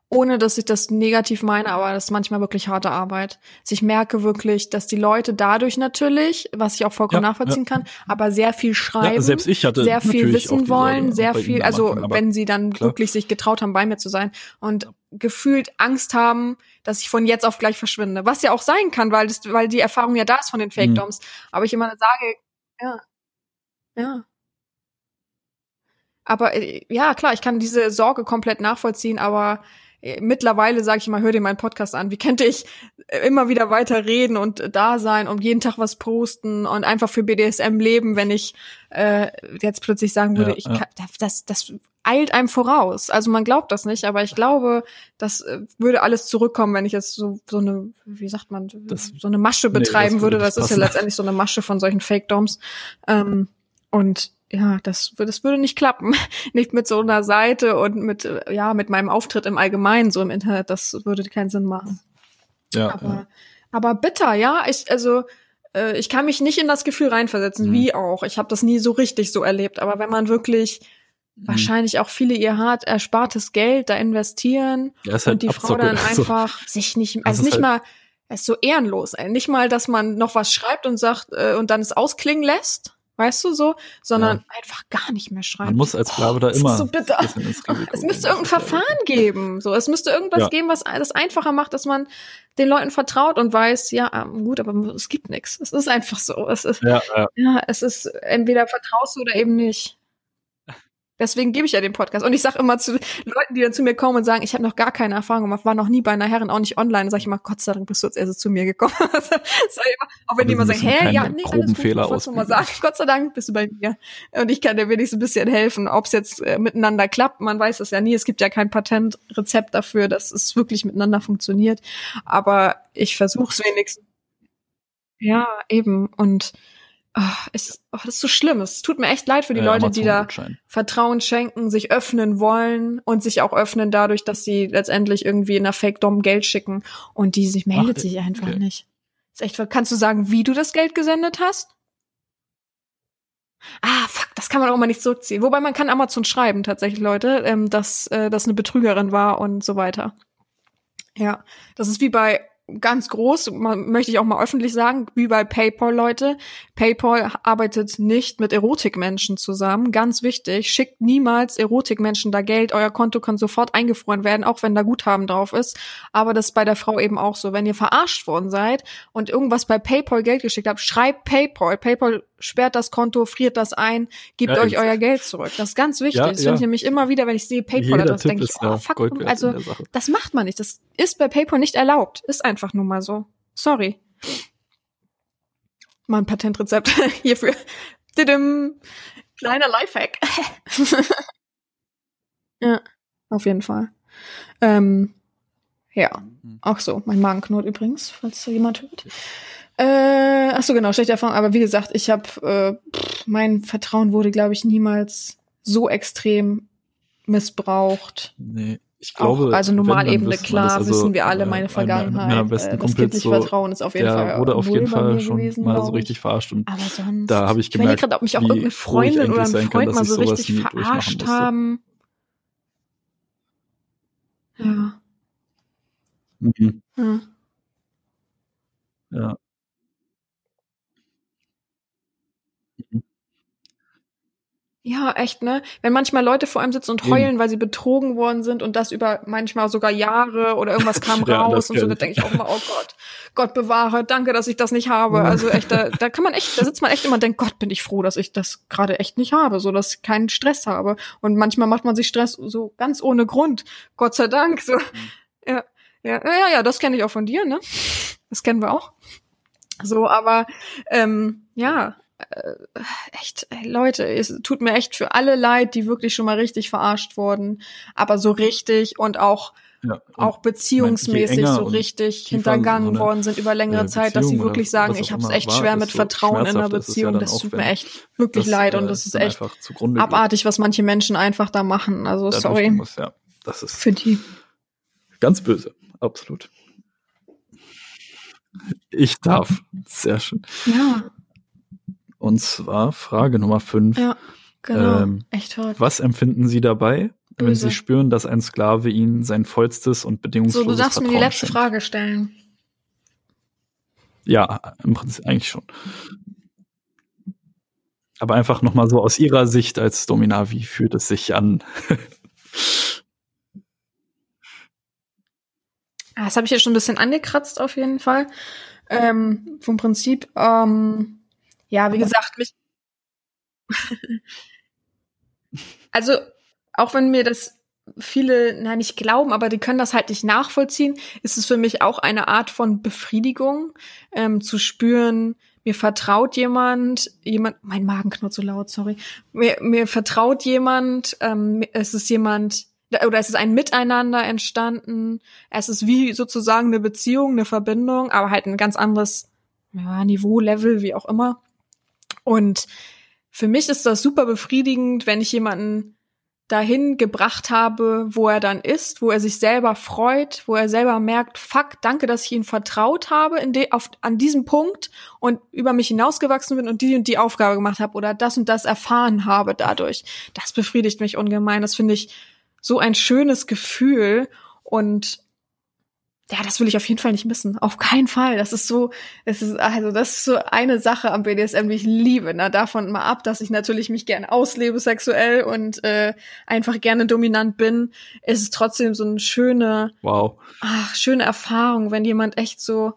ohne dass ich das negativ meine, aber das ist manchmal wirklich harte Arbeit. Also ich merke wirklich, dass die Leute dadurch natürlich, was ich auch vollkommen Ja, nachvollziehen kann, aber sehr viel schreiben. Ja, selbst ich hatte sehr viel wissen wollen, sehr viel, also Anfang, wenn sie dann klar. wirklich sich getraut haben, bei mir zu sein und gefühlt Angst haben, dass ich von jetzt auf gleich verschwinde. Was ja auch sein kann, weil das, weil die Erfahrung ja da ist von den Fake Mhm. Doms. Aber ich immer sage, ja, ja. Aber äh, ja, klar, ich kann diese Sorge komplett nachvollziehen, aber äh, mittlerweile sage ich mal, hör dir meinen Podcast an. Wie könnte ich äh, immer wieder weiter reden und da sein und jeden Tag was posten und einfach für BDSM leben, wenn ich äh, jetzt plötzlich sagen würde, Ja, ich ja. kann, das, das eilt einem voraus. Also man glaubt das nicht, aber ich glaube, das würde alles zurückkommen, wenn ich jetzt so, so eine, wie sagt man, Das- so eine Masche Nee, das betreiben würde würde. Das ist ja letztendlich so eine Masche von solchen Fake-Doms. Ähm, und ja, das, das würde nicht klappen. Nicht mit so einer Seite und mit, äh, ja, mit meinem Auftritt im Allgemeinen so im Internet. Das würde keinen Sinn machen. Ja, Aber, ja. aber bitter, ja. Ich, also, äh, ich kann mich nicht in das Gefühl reinversetzen, Mhm. wie auch. Ich habe das nie so richtig so erlebt. Aber wenn man wirklich Mhm. wahrscheinlich auch viele ihr hart erspartes Geld da investieren Ja, ist und halt die Frau dann Abzocke. Einfach sich nicht, also nicht halt- mal, es ist so ehrenlos, ey. nicht mal, dass man noch was schreibt und sagt äh, und dann es ausklingen lässt, weißt du so, sondern einfach gar nicht mehr schreibt. Man muss als Sklave da das immer so bitter. Es müsste irgendein ja Verfahren geben. So, es müsste irgendwas Ja. geben, was das einfacher macht, dass man den Leuten vertraut und weiß, ja, ähm, gut, aber es gibt nichts. Es ist einfach so. Es ist, Ja, ja. ja, es ist entweder vertraust du oder eben nicht. Deswegen gebe ich ja den Podcast. Und ich sage immer zu Leuten, die dann zu mir kommen und sagen, ich habe noch gar keine Erfahrung gemacht, war noch nie bei einer Herren, auch nicht online, sage ich immer, Gott sei Dank bist du jetzt erst zu mir gekommen. Immer, auch wenn Aber die immer sie sagen, hä, ja, nee, groben alles gut, Fehler ich mal sagen, Gott sei Dank bist du bei mir. Und ich kann dir wenigstens ein bisschen helfen, ob es jetzt äh, miteinander klappt. Man weiß es ja nie, es gibt ja kein Patentrezept dafür, dass es wirklich miteinander funktioniert. Aber ich versuche es wenigstens. Ja, eben. Und ach, es, oh, das ist so schlimm. Es tut mir echt leid für die Ja, Leute, die da. Vertrauen schenken, sich öffnen wollen und sich auch öffnen dadurch, dass sie letztendlich irgendwie in einer Fake-Dom Geld schicken und die sich meldet Ach, sich einfach okay. nicht. Ist echt, kannst du sagen, wie du das Geld gesendet hast? Ah, fuck, das kann man auch mal nicht zurückziehen. Wobei man kann Amazon schreiben, tatsächlich, Leute, ähm, dass äh, das eine Betrügerin war und so weiter. Ja, das ist wie bei ganz groß, möchte ich auch mal öffentlich sagen, wie bei PayPal, Leute. PayPal arbeitet nicht mit Erotikmenschen zusammen. Ganz wichtig, schickt niemals Erotikmenschen da Geld. Euer Konto kann sofort eingefroren werden, auch wenn da Guthaben drauf ist. Aber das ist bei der Frau eben auch so. Wenn ihr verarscht worden seid und irgendwas bei PayPal Geld geschickt habt, schreibt PayPal. PayPal sperrt das Konto, friert das ein, gebt Ja, euch euer Geld zurück. Das ist ganz wichtig. Ja, das ja. finde ich nämlich immer wieder, wenn ich sehe PayPal, Jeder das Tipp denke ich, ist oh, fuck, also das macht man nicht. Das ist bei PayPal nicht erlaubt. Ist einfach nur mal so. Sorry. Mal ein Patentrezept hierfür. Didim. Kleiner Lifehack. ja, auf jeden Fall. Ähm, ja, auch so. Mein Magen knurrt übrigens, falls so jemand hört. Äh, ach so, genau, schlechte Erfahrung. Aber wie gesagt, ich habe, äh, pff, mein Vertrauen wurde, glaube ich, niemals so extrem missbraucht. Nee, ich glaube, auch, also Normalebene, klar. Also, wissen wir alle äh, meine Vergangenheit. meiner besten äh, das kindliche so, Vertrauen ist auf jeden Fall wurde auf jeden Fall schon gewesen, mal so ich. richtig verarscht und Aber sonst. da habe ich ich gemerkt, gerade, ob mich auch irgendeine ich Freundin oder ein kann, Freund dass mal ich so richtig verarscht haben. Ja. Mhm. ja. Ja. Ja, echt, ne? Wenn manchmal Leute vor einem sitzen und Eben. heulen, weil sie betrogen worden sind und das über manchmal sogar Jahre oder irgendwas kam Ja, raus und so, da denke ich auch immer, oh Gott, Gott bewahre, danke, dass ich das nicht habe. Also echt, da, da kann man echt, da sitzt man echt immer und denkt, Gott, bin ich froh, dass ich das gerade echt nicht habe, so dass ich keinen Stress habe. Und manchmal macht man sich Stress so ganz ohne Grund. Gott sei Dank. So. Ja, ja, ja, ja, das kenne ich auch von dir, ne? Das kennen wir auch. So, aber ähm, ja, äh, echt, ey, Leute, es tut mir echt für alle leid, die wirklich schon mal richtig verarscht wurden, aber so richtig und auch Ja. auch beziehungsmäßig so richtig hintergangen so worden sind über längere äh, Zeit, dass sie Beziehung wirklich sagen, ich habe es echt schwer mit so Vertrauen in einer ja Beziehung. dann Das tut mir echt wirklich das, leid und äh, das ist echt geht, abartig, was manche Menschen einfach da machen. Also dadurch sorry Muss, ja, das ist für die. ganz böse, absolut. Ich darf. Sehr schön. Ja, Und zwar Frage Nummer 5. ja, genau. Ähm, echt verrückt. Was empfinden Sie dabei, wenn Böse. Sie spüren, dass ein Sklave Ihnen sein vollstes und So, bedingungsloses du darfst mir die Vertrauen letzte schenkt? Frage stellen. Ja, im Prinzip eigentlich schon. Aber einfach nochmal so aus Ihrer Sicht als Domina, wie fühlt es sich an? Ah, Das habe ich ja schon ein bisschen angekratzt auf jeden Fall. Ähm, vom Prinzip, ähm, ja, wie gesagt, mich. also, auch wenn mir das viele, na nicht glauben, aber die können das halt nicht nachvollziehen, ist es für mich auch eine Art von Befriedigung, ähm, zu spüren, mir vertraut jemand, jemand, mein Magen knurrt so laut, sorry, mir, mir vertraut jemand, ähm, es ist jemand, oder es ist ein Miteinander entstanden, es ist wie sozusagen eine Beziehung, eine Verbindung, aber halt ein ganz anderes ja, Niveau, Level, wie auch immer. Und für mich ist das super befriedigend, wenn ich jemanden dahin gebracht habe, wo er dann ist, wo er sich selber freut, wo er selber merkt, fuck, danke, dass ich ihn vertraut habe in de auf, an diesem Punkt und über mich hinausgewachsen bin und die und die Aufgabe gemacht habe oder das und das erfahren habe dadurch. Das befriedigt mich ungemein. Das finde ich so ein schönes Gefühl und ja, das will ich auf jeden Fall nicht missen. Auf keinen Fall. Das ist so, es ist, also das ist so eine Sache am BDSM, die ich liebe. Na, davon mal ab, dass ich natürlich mich gerne auslebe sexuell und äh, einfach gerne dominant bin, ist es trotzdem so eine schöne, Wow. ach, schöne Erfahrung, wenn jemand echt so,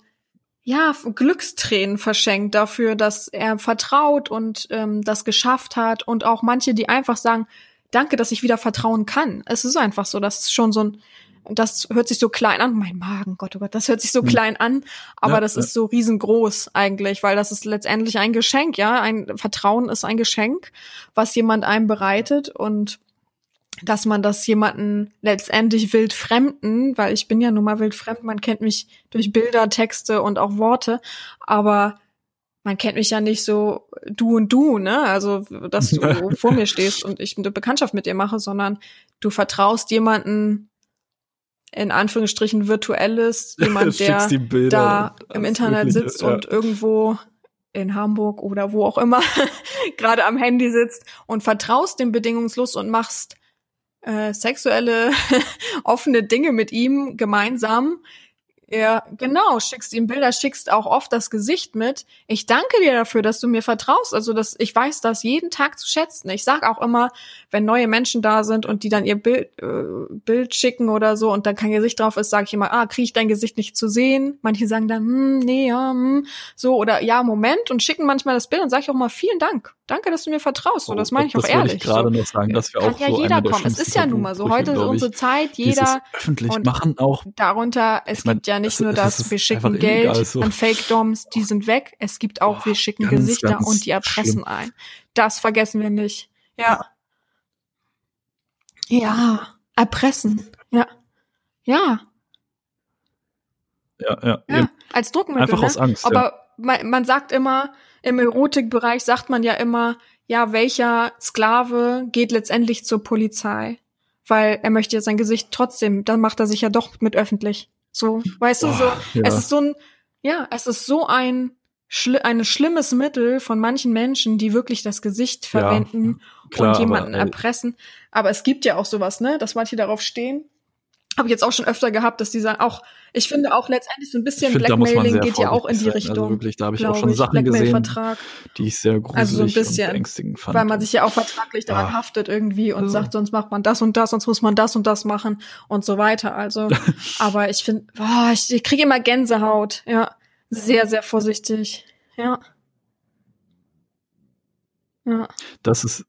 ja, Glückstränen verschenkt dafür, dass er vertraut und ähm, das geschafft hat. Und auch manche, die einfach sagen, danke, dass ich wieder vertrauen kann. Es ist einfach so, das ist schon so ein, das hört sich so klein an. Mein Magen, Gott, oh Gott, das hört sich so Hm. klein an, aber Ja, das ja. ist so riesengroß eigentlich, weil das ist letztendlich ein Geschenk, ja. Ein Vertrauen ist ein Geschenk, was jemand einem bereitet und dass man das jemanden letztendlich wildfremden, weil ich bin ja nun mal wildfremd, man kennt mich durch Bilder, Texte und auch Worte, aber man kennt mich ja nicht so du und du, ne? Also, dass du vor mir stehst und ich eine Bekanntschaft mit dir mache, sondern du vertraust jemanden in Anführungsstrichen virtuelles, jemand, der da im Internet Mögliche, sitzt ja. und irgendwo in Hamburg oder wo auch immer gerade am Handy sitzt und vertraust dem bedingungslos und machst äh, sexuelle offene Dinge mit ihm gemeinsam. Ja, genau, schickst ihm Bilder, schickst auch oft das Gesicht mit. Ich danke dir dafür, dass du mir vertraust. Also, dass ich weiß das jeden Tag zu schätzen. Ich sag auch immer, wenn neue Menschen da sind und die dann ihr Bild, äh, Bild schicken oder so und dann kein Gesicht drauf ist, sage ich immer, ah, kriege ich dein Gesicht nicht zu sehen. Manche sagen dann, hm, nee, ja, hm, so oder ja, Moment und schicken manchmal das Bild und sage ich auch mal vielen Dank. Danke, dass du mir vertraust. So, das meine ich auch Oh, das wollte ehrlich. Ich gerade so. noch sagen, dass wir Kann auch ja so jeder kommen. Es ist ja nun mal so. Heute ist unsere. Zeit. Jeder öffentlich und machen auch darunter, es mein, gibt ja nicht es- nur das, wir schicken Geld illegal so. an Fake-Doms, die sind weg. Es gibt auch, Boah, wir schicken ganz, Gesichter ganz und die erpressen schlimm. ein. Das vergessen wir nicht. Ja. Ja. Erpressen. Ja. Ja. ja, ja, Ja. Als Druckmittel. einfach ne? aus Angst. ja. Aber man, man sagt immer, im Erotikbereich sagt man ja immer, ja, welcher Sklave geht letztendlich zur Polizei? Weil er möchte ja sein Gesicht trotzdem, dann macht er sich ja doch mit öffentlich. So, weißt du, so, Boah, ja. es ist so ein, ja, es ist so ein, schli ein schlimmes Mittel von manchen Menschen, die wirklich das Gesicht Ja, verwenden Klar, und jemanden aber, erpressen. Aber es gibt ja auch sowas, ne, dass manche darauf stehen. Habe ich jetzt auch schon öfter gehabt, dass die sagen, auch, ich finde auch letztendlich so ein bisschen find, Blackmailing geht ja auch in die sein. Richtung. Also wirklich, da habe ich auch schon Sachen gesehen, Blackmail-Vertrag, die ich sehr gruselig Also so ein bisschen, und beängstigend fand. weil man sich ja auch vertraglich daran Ah. haftet irgendwie und Also. sagt, sonst macht man das und das, sonst muss man das und das machen und so weiter. Also, aber ich finde, boah, ich, ich kriege immer Gänsehaut. Ja, sehr, sehr vorsichtig. Ja. Ja. das ist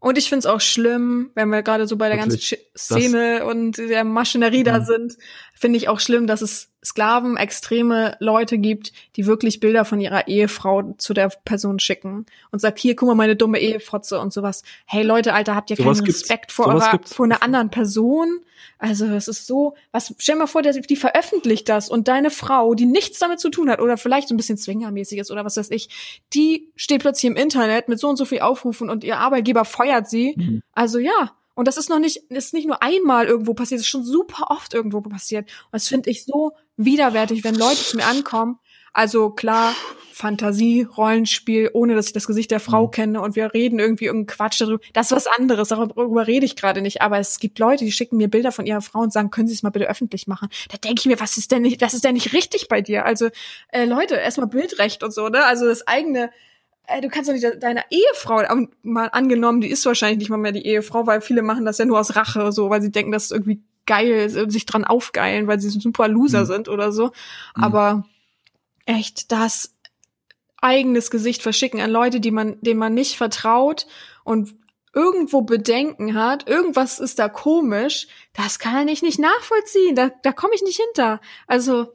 Und ich find's auch schlimm, wenn wir gerade so bei der ganzen Wirklich, Sch- Szene und der Maschinerie da Mhm. sind, finde ich auch schlimm, dass es Sklaven, extreme Leute gibt, die wirklich Bilder von ihrer Ehefrau zu der Person schicken und sagt, hier, guck mal, meine dumme Ehefotze und sowas. Hey Leute, Alter, habt ihr Sowas keinen. Respekt vor Sowas eurer, vor einer anderen Person? Also, es ist so, was, stell mal vor, die veröffentlicht das und deine Frau, die nichts damit zu tun hat oder vielleicht so ein bisschen zwingermäßig ist oder was weiß ich, die steht plötzlich im Internet mit so und so viel Aufrufen und ihr Arbeitgeber feuert sie. Mhm. Also ja. Und das ist noch nicht, ist nicht nur einmal irgendwo passiert, es ist schon super oft irgendwo passiert. Und das finde ich so widerwärtig, wenn Leute zu mir ankommen. Also klar, Fantasie, Rollenspiel, ohne dass ich das Gesicht der Frau Mhm. kenne und wir reden irgendwie irgendeinen Quatsch darüber. Das ist was anderes, darüber rede ich gerade nicht. Aber es gibt Leute, die schicken mir Bilder von ihrer Frau und sagen, können Sie es mal bitte öffentlich machen? Da denke ich mir, was ist denn nicht, das ist denn nicht richtig bei dir? Also, äh, Leute, erstmal Bildrecht und so, ne? Also das eigene, äh, du kannst doch nicht de- deine Ehefrau, mal angenommen, die ist wahrscheinlich nicht mal mehr die Ehefrau, weil viele machen das ja nur aus Rache, so, weil sie denken, das ist irgendwie geil, äh, sich dran aufgeilen, weil sie so super Loser Mhm. sind oder so. Mhm. Aber echt, das eigenes Gesicht verschicken an Leute, die man, denen man nicht vertraut und irgendwo Bedenken hat, irgendwas ist da komisch, das kann ich nicht nachvollziehen. Da, da komme ich nicht hinter. Also,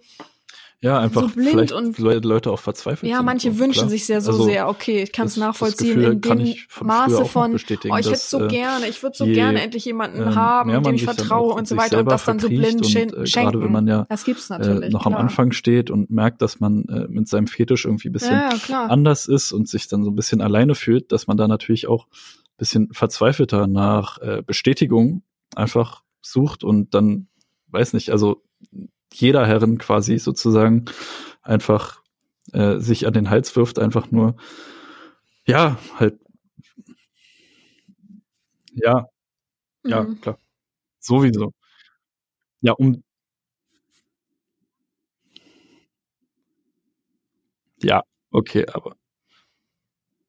Ja, einfach so blind und- Le- Leute auch verzweifelt ja, manche so, wünschen klar. sich sehr so Also, sehr, okay, ich kann es nachvollziehen Gefühl in dem von Maße noch von, oh, ich hätte dass, so äh, gerne, ich würde so gerne endlich jemanden ähm, haben, dem ich vertraue und so weiter und das dann so blind und, schen äh, schenken. gerade wenn man ja, das gibt's äh, natürlich. noch am klar. Anfang steht und merkt, dass man äh, mit seinem Fetisch irgendwie ein bisschen Ja, anders ist und sich dann so ein bisschen alleine fühlt, dass man da natürlich auch ein bisschen verzweifelter nach äh, Bestätigung einfach sucht und dann, weiß nicht, also jeder Herren quasi sozusagen einfach äh, sich an den Hals wirft, einfach nur, ja, halt, ja, ja, Mhm. klar, sowieso. Ja, um, ja, okay, aber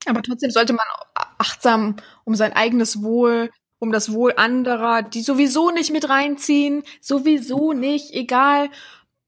Aber trotzdem sollte man achtsam um sein eigenes Wohl, um das Wohl anderer, die sowieso nicht mit reinziehen, sowieso nicht, egal.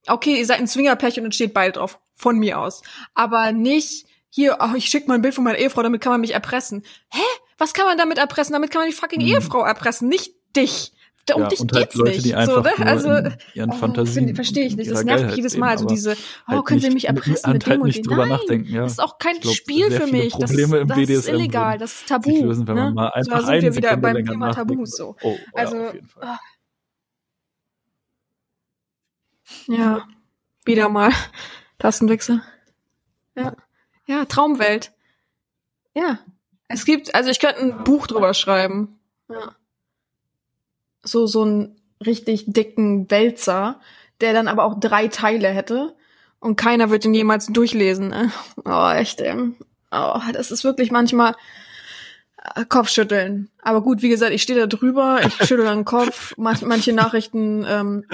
Okay, ihr seid ein Zwingerpärchen und steht beide drauf, von mir aus. Aber nicht hier, oh, ich schicke mal ein Bild von meiner Ehefrau, damit kann man mich erpressen. Hä? Was kann man damit erpressen? Damit kann man die fucking Mhm. Ehefrau erpressen, nicht dich. Da- Um ja, dich und halt geht's Leute, nicht. die einfach so, ne? nur Also, in ihren oh, Fantasien find- verstehe ich nicht. Das nervt mich jedes Mal. So aber diese, oh, halt können Sie nicht- mich erpressen halt mit dem halt und nicht dem? Nein, nachdenken, ja. das ist auch kein glaub, Spiel für mich. Das, das ist illegal, das ist tabu. lösen, wenn ne? man mal So, einfach da sind wir wieder beim Thema. Tabus so. Oh, Also, ja, auf jeden Fall. ah. Ja, wieder mal. Tastenwechsel. Ja. Ja, Traumwelt. Ja. Es gibt, also ich könnte ein Buch drüber schreiben. Ja. So, so einen richtig dicken Wälzer, der dann aber auch drei Teile hätte. Und keiner wird ihn jemals durchlesen. Ne? Oh, echt, ey. Oh, das ist wirklich manchmal äh, Kopfschütteln. Aber gut, wie gesagt, ich stehe da drüber, ich schüttel den Kopf. Manch, manche Nachrichten ähm,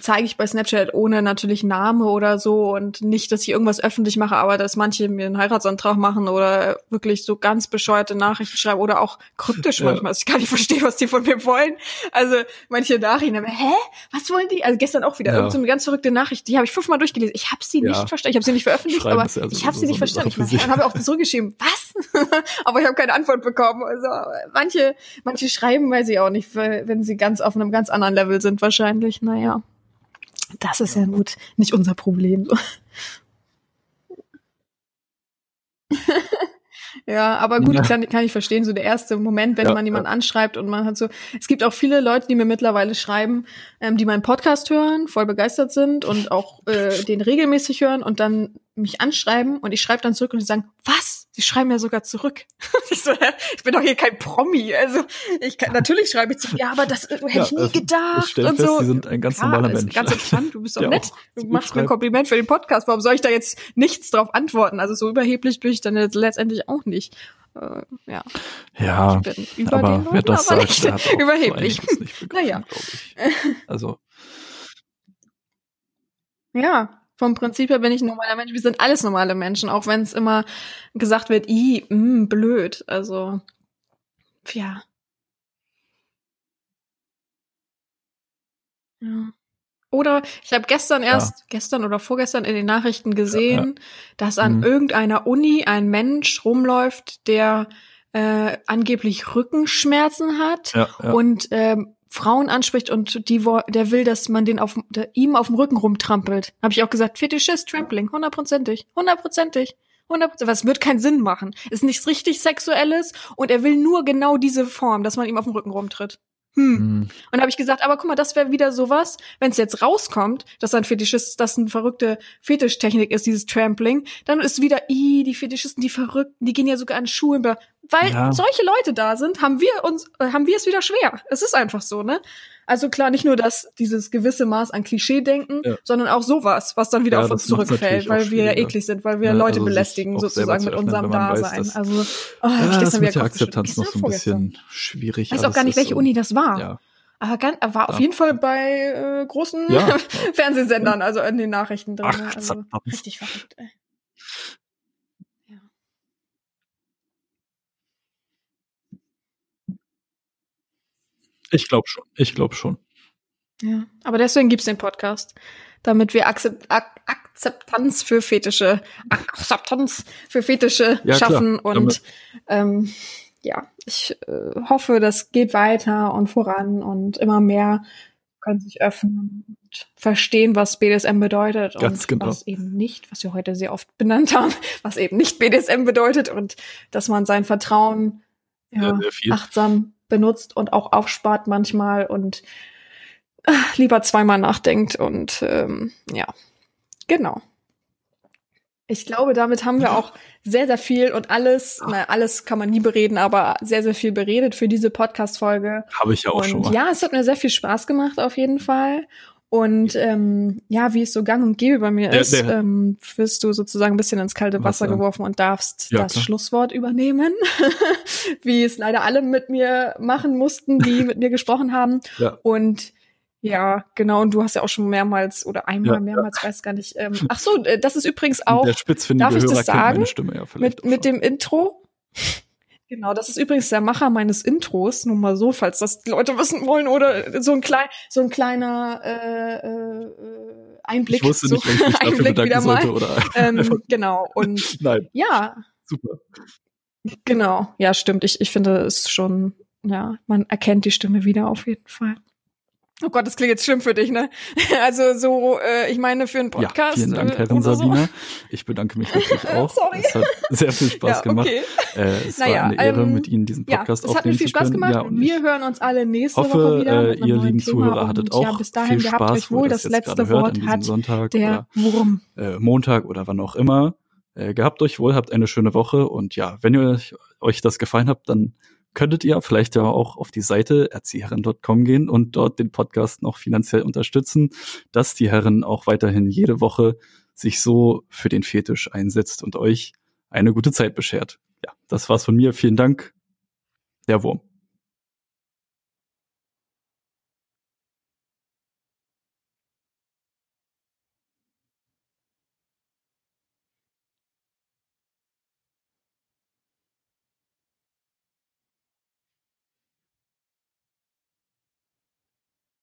zeige ich bei Snapchat ohne natürlich Name oder so und nicht, dass ich irgendwas öffentlich mache, aber dass manche mir einen Heiratsantrag machen oder wirklich so ganz bescheuerte Nachrichten schreiben oder auch kryptisch Ja. manchmal, dass ich gar nicht verstehe, was die von mir wollen. Also manche Nachrichten, aber, hä? Was wollen die? Also gestern auch wieder Ja. so eine ganz verrückte Nachricht, die habe ich fünfmal durchgelesen. Ich habe sie Ja. nicht verstanden. Ich habe sie nicht veröffentlicht, Schreiben aber ja ich habe sowieso sie nicht so verstanden. Ich meine, habe auch zurückgeschrieben, was? aber ich habe keine Antwort bekommen. Also manche, manche schreiben, weiß ich auch nicht, wenn sie ganz auf einem ganz anderen Level sind wahrscheinlich. Naja, das ist ja gut, nicht unser Problem. Ja, aber gut, Ja. kann, kann ich verstehen, so der erste Moment, wenn Ja, man jemanden anschreibt und man hat so, es gibt auch viele Leute, die mir mittlerweile schreiben, ähm, die meinen Podcast hören, voll begeistert sind und auch äh, den regelmäßig hören und dann mich anschreiben und ich schreibe dann zurück und die sagen, was? Sie schreiben ja sogar zurück. ich, so, ich bin doch hier kein Promi, also ich kann, natürlich schreibe ich zurück, ja, aber das hätte Ja, ich nie also, gedacht ich stelle und fest, so. Sie sind ein ganz Klar, normaler Mensch. Ganz entspannt, du bist doch Der nett. Du machst mir ein. Kompliment für den Podcast. Warum soll ich da jetzt nichts drauf antworten? Also so überheblich bin ich dann jetzt letztendlich auch nicht. Äh, ja, Ja, ich bin über aber den wer Leuten, das aber sagt, nicht hat überheblich. nicht begriffen, Naja. Also, Ja, vom Prinzip her bin ich ein normaler Mensch. Wir sind alles normale Menschen, auch wenn es immer gesagt wird, i, mm, blöd. Also, ja. Ja. Oder ich habe gestern erst, gestern oder vorgestern in den Nachrichten gesehen, dass an Mhm. irgendeiner Uni ein Mensch rumläuft, der äh, angeblich Rückenschmerzen hat ja, ja. und ähm, Frauen anspricht und die der will, dass man den auf der, ihm auf dem Rücken rumtrampelt. Habe ich auch gesagt, Fetischist, Trampling, hundertprozentig, hundertprozentig. 100%, was wird keinen Sinn machen. Ist nichts richtig Sexuelles und er will nur genau diese Form, dass man ihm auf dem Rücken rumtritt. Hm. Hm. Und habe ich gesagt, aber guck mal, das wäre wieder sowas, wenn es jetzt rauskommt, dass ein Fetischist, das eine verrückte Fetischtechnik ist, dieses Trampling, dann ist wieder, i, die Fetischisten, die Verrückten, die gehen ja sogar an Schulen. Weil Ja. solche Leute da sind, haben wir uns, äh, haben wir es wieder schwer. Es ist einfach so, ne? Also klar, nicht nur das, dieses gewisse Maß an Klischee-Denken, Ja. sondern auch sowas, was dann wieder Ja, auf uns zurückfällt, weil wir ja eklig sind, weil wir Leute also belästigen, sozusagen mit unserem weiß, Dasein. dass- also, oh, Ja, ich das mit der. Akzeptanz noch so ein bisschen schwierig. Ich weiß auch gar nicht, welche Uni das war. Ja. Aber ganz, war auf jeden Fall bei äh, großen. Fernsehsendern, also in den Nachrichten drin. Ach, ne? also richtig verrückt, ey. Ich glaube schon. Ich glaube schon. ja. Aber deswegen gibt's den Podcast. Damit wir Akzept Ak Akzeptanz für Fetische, Akzeptanz für Fetische Ja, klar. schaffen und Damit- ähm, ja, ich äh, hoffe, das geht weiter und voran und immer mehr können sich öffnen und verstehen, was BDSM bedeutet Ganz und genau. was eben nicht, was wir heute sehr oft benannt haben, was eben nicht BDSM bedeutet und dass man sein Vertrauen ja, Ja, achtsam benutzt und auch aufspart manchmal und äh, lieber zweimal nachdenkt und ähm, ja, genau. Ich glaube, damit haben wir auch sehr, sehr viel und alles, na, alles kann man nie bereden, aber sehr, sehr viel beredet für diese Podcast-Folge. Habe ich ja auch und schon mal. ja, es hat mir sehr viel Spaß gemacht, auf jeden Fall. Und ähm, ja, wie es so gang und gäbe bei mir Der- ist, der- ähm, wirst du sozusagen ein bisschen ins kalte Wasser Wasser. geworfen und darfst Ja, das klar. Schlusswort übernehmen, wie es leider alle mit mir machen mussten, die mit mir gesprochen haben. Ja. Und ja, genau, und du hast ja auch schon mehrmals oder einmal Ja, mehrmals, weiß gar nicht. Ähm, ach so, äh, das ist übrigens auch der spitzfindige darf ich Hörer das sagen? Stimme ja vielleicht. mit, mit dem Intro. Genau, das ist übrigens der Macher meines Intros, nur mal so, falls das die Leute wissen wollen, oder so ein klein, so ein kleiner äh, äh, Einblick, ich wusste so nicht, wenn ich mich dafür Einblick bedanken wieder mal. sollte oder Ähm, genau, und Nein, ja, super. genau, ja, stimmt. Ich, ich finde es schon, ja, man erkennt die Stimme wieder auf jeden Fall. Oh Gott, das klingt jetzt schlimm für dich, ne? Also so, äh, ich meine für einen Podcast. ja, vielen Dank, Herrin oder so. Sabina. Ich bedanke mich natürlich auch. Sorry. Es hat sehr viel Spaß Ja, gemacht. okay. Äh, es Naja, war eine Ehre, ähm, mit Ihnen diesen Ja, Podcast es hat mir viel Spaß können. gemacht. Ja, und wir hören uns alle nächste hoffe, Woche wieder. äh, ihr lieben Thema. Zuhörer hattet Und auch ja, bis dahin viel gehabt Spaß, euch wohl. das Das letzte Wort hat Sonntag der Wurm. äh, Montag oder wann auch immer. Äh, gehabt euch wohl, habt eine schöne Woche und ja, wenn ihr euch, euch das gefallen habt, dann könntet ihr vielleicht ja auch auf die Seite erzieherin.com gehen und dort den Podcast noch finanziell unterstützen, dass die Herren auch weiterhin jede Woche sich so für den Fetisch einsetzt und euch eine gute Zeit beschert. Ja, das war's von mir. Vielen Dank. Der Wurm.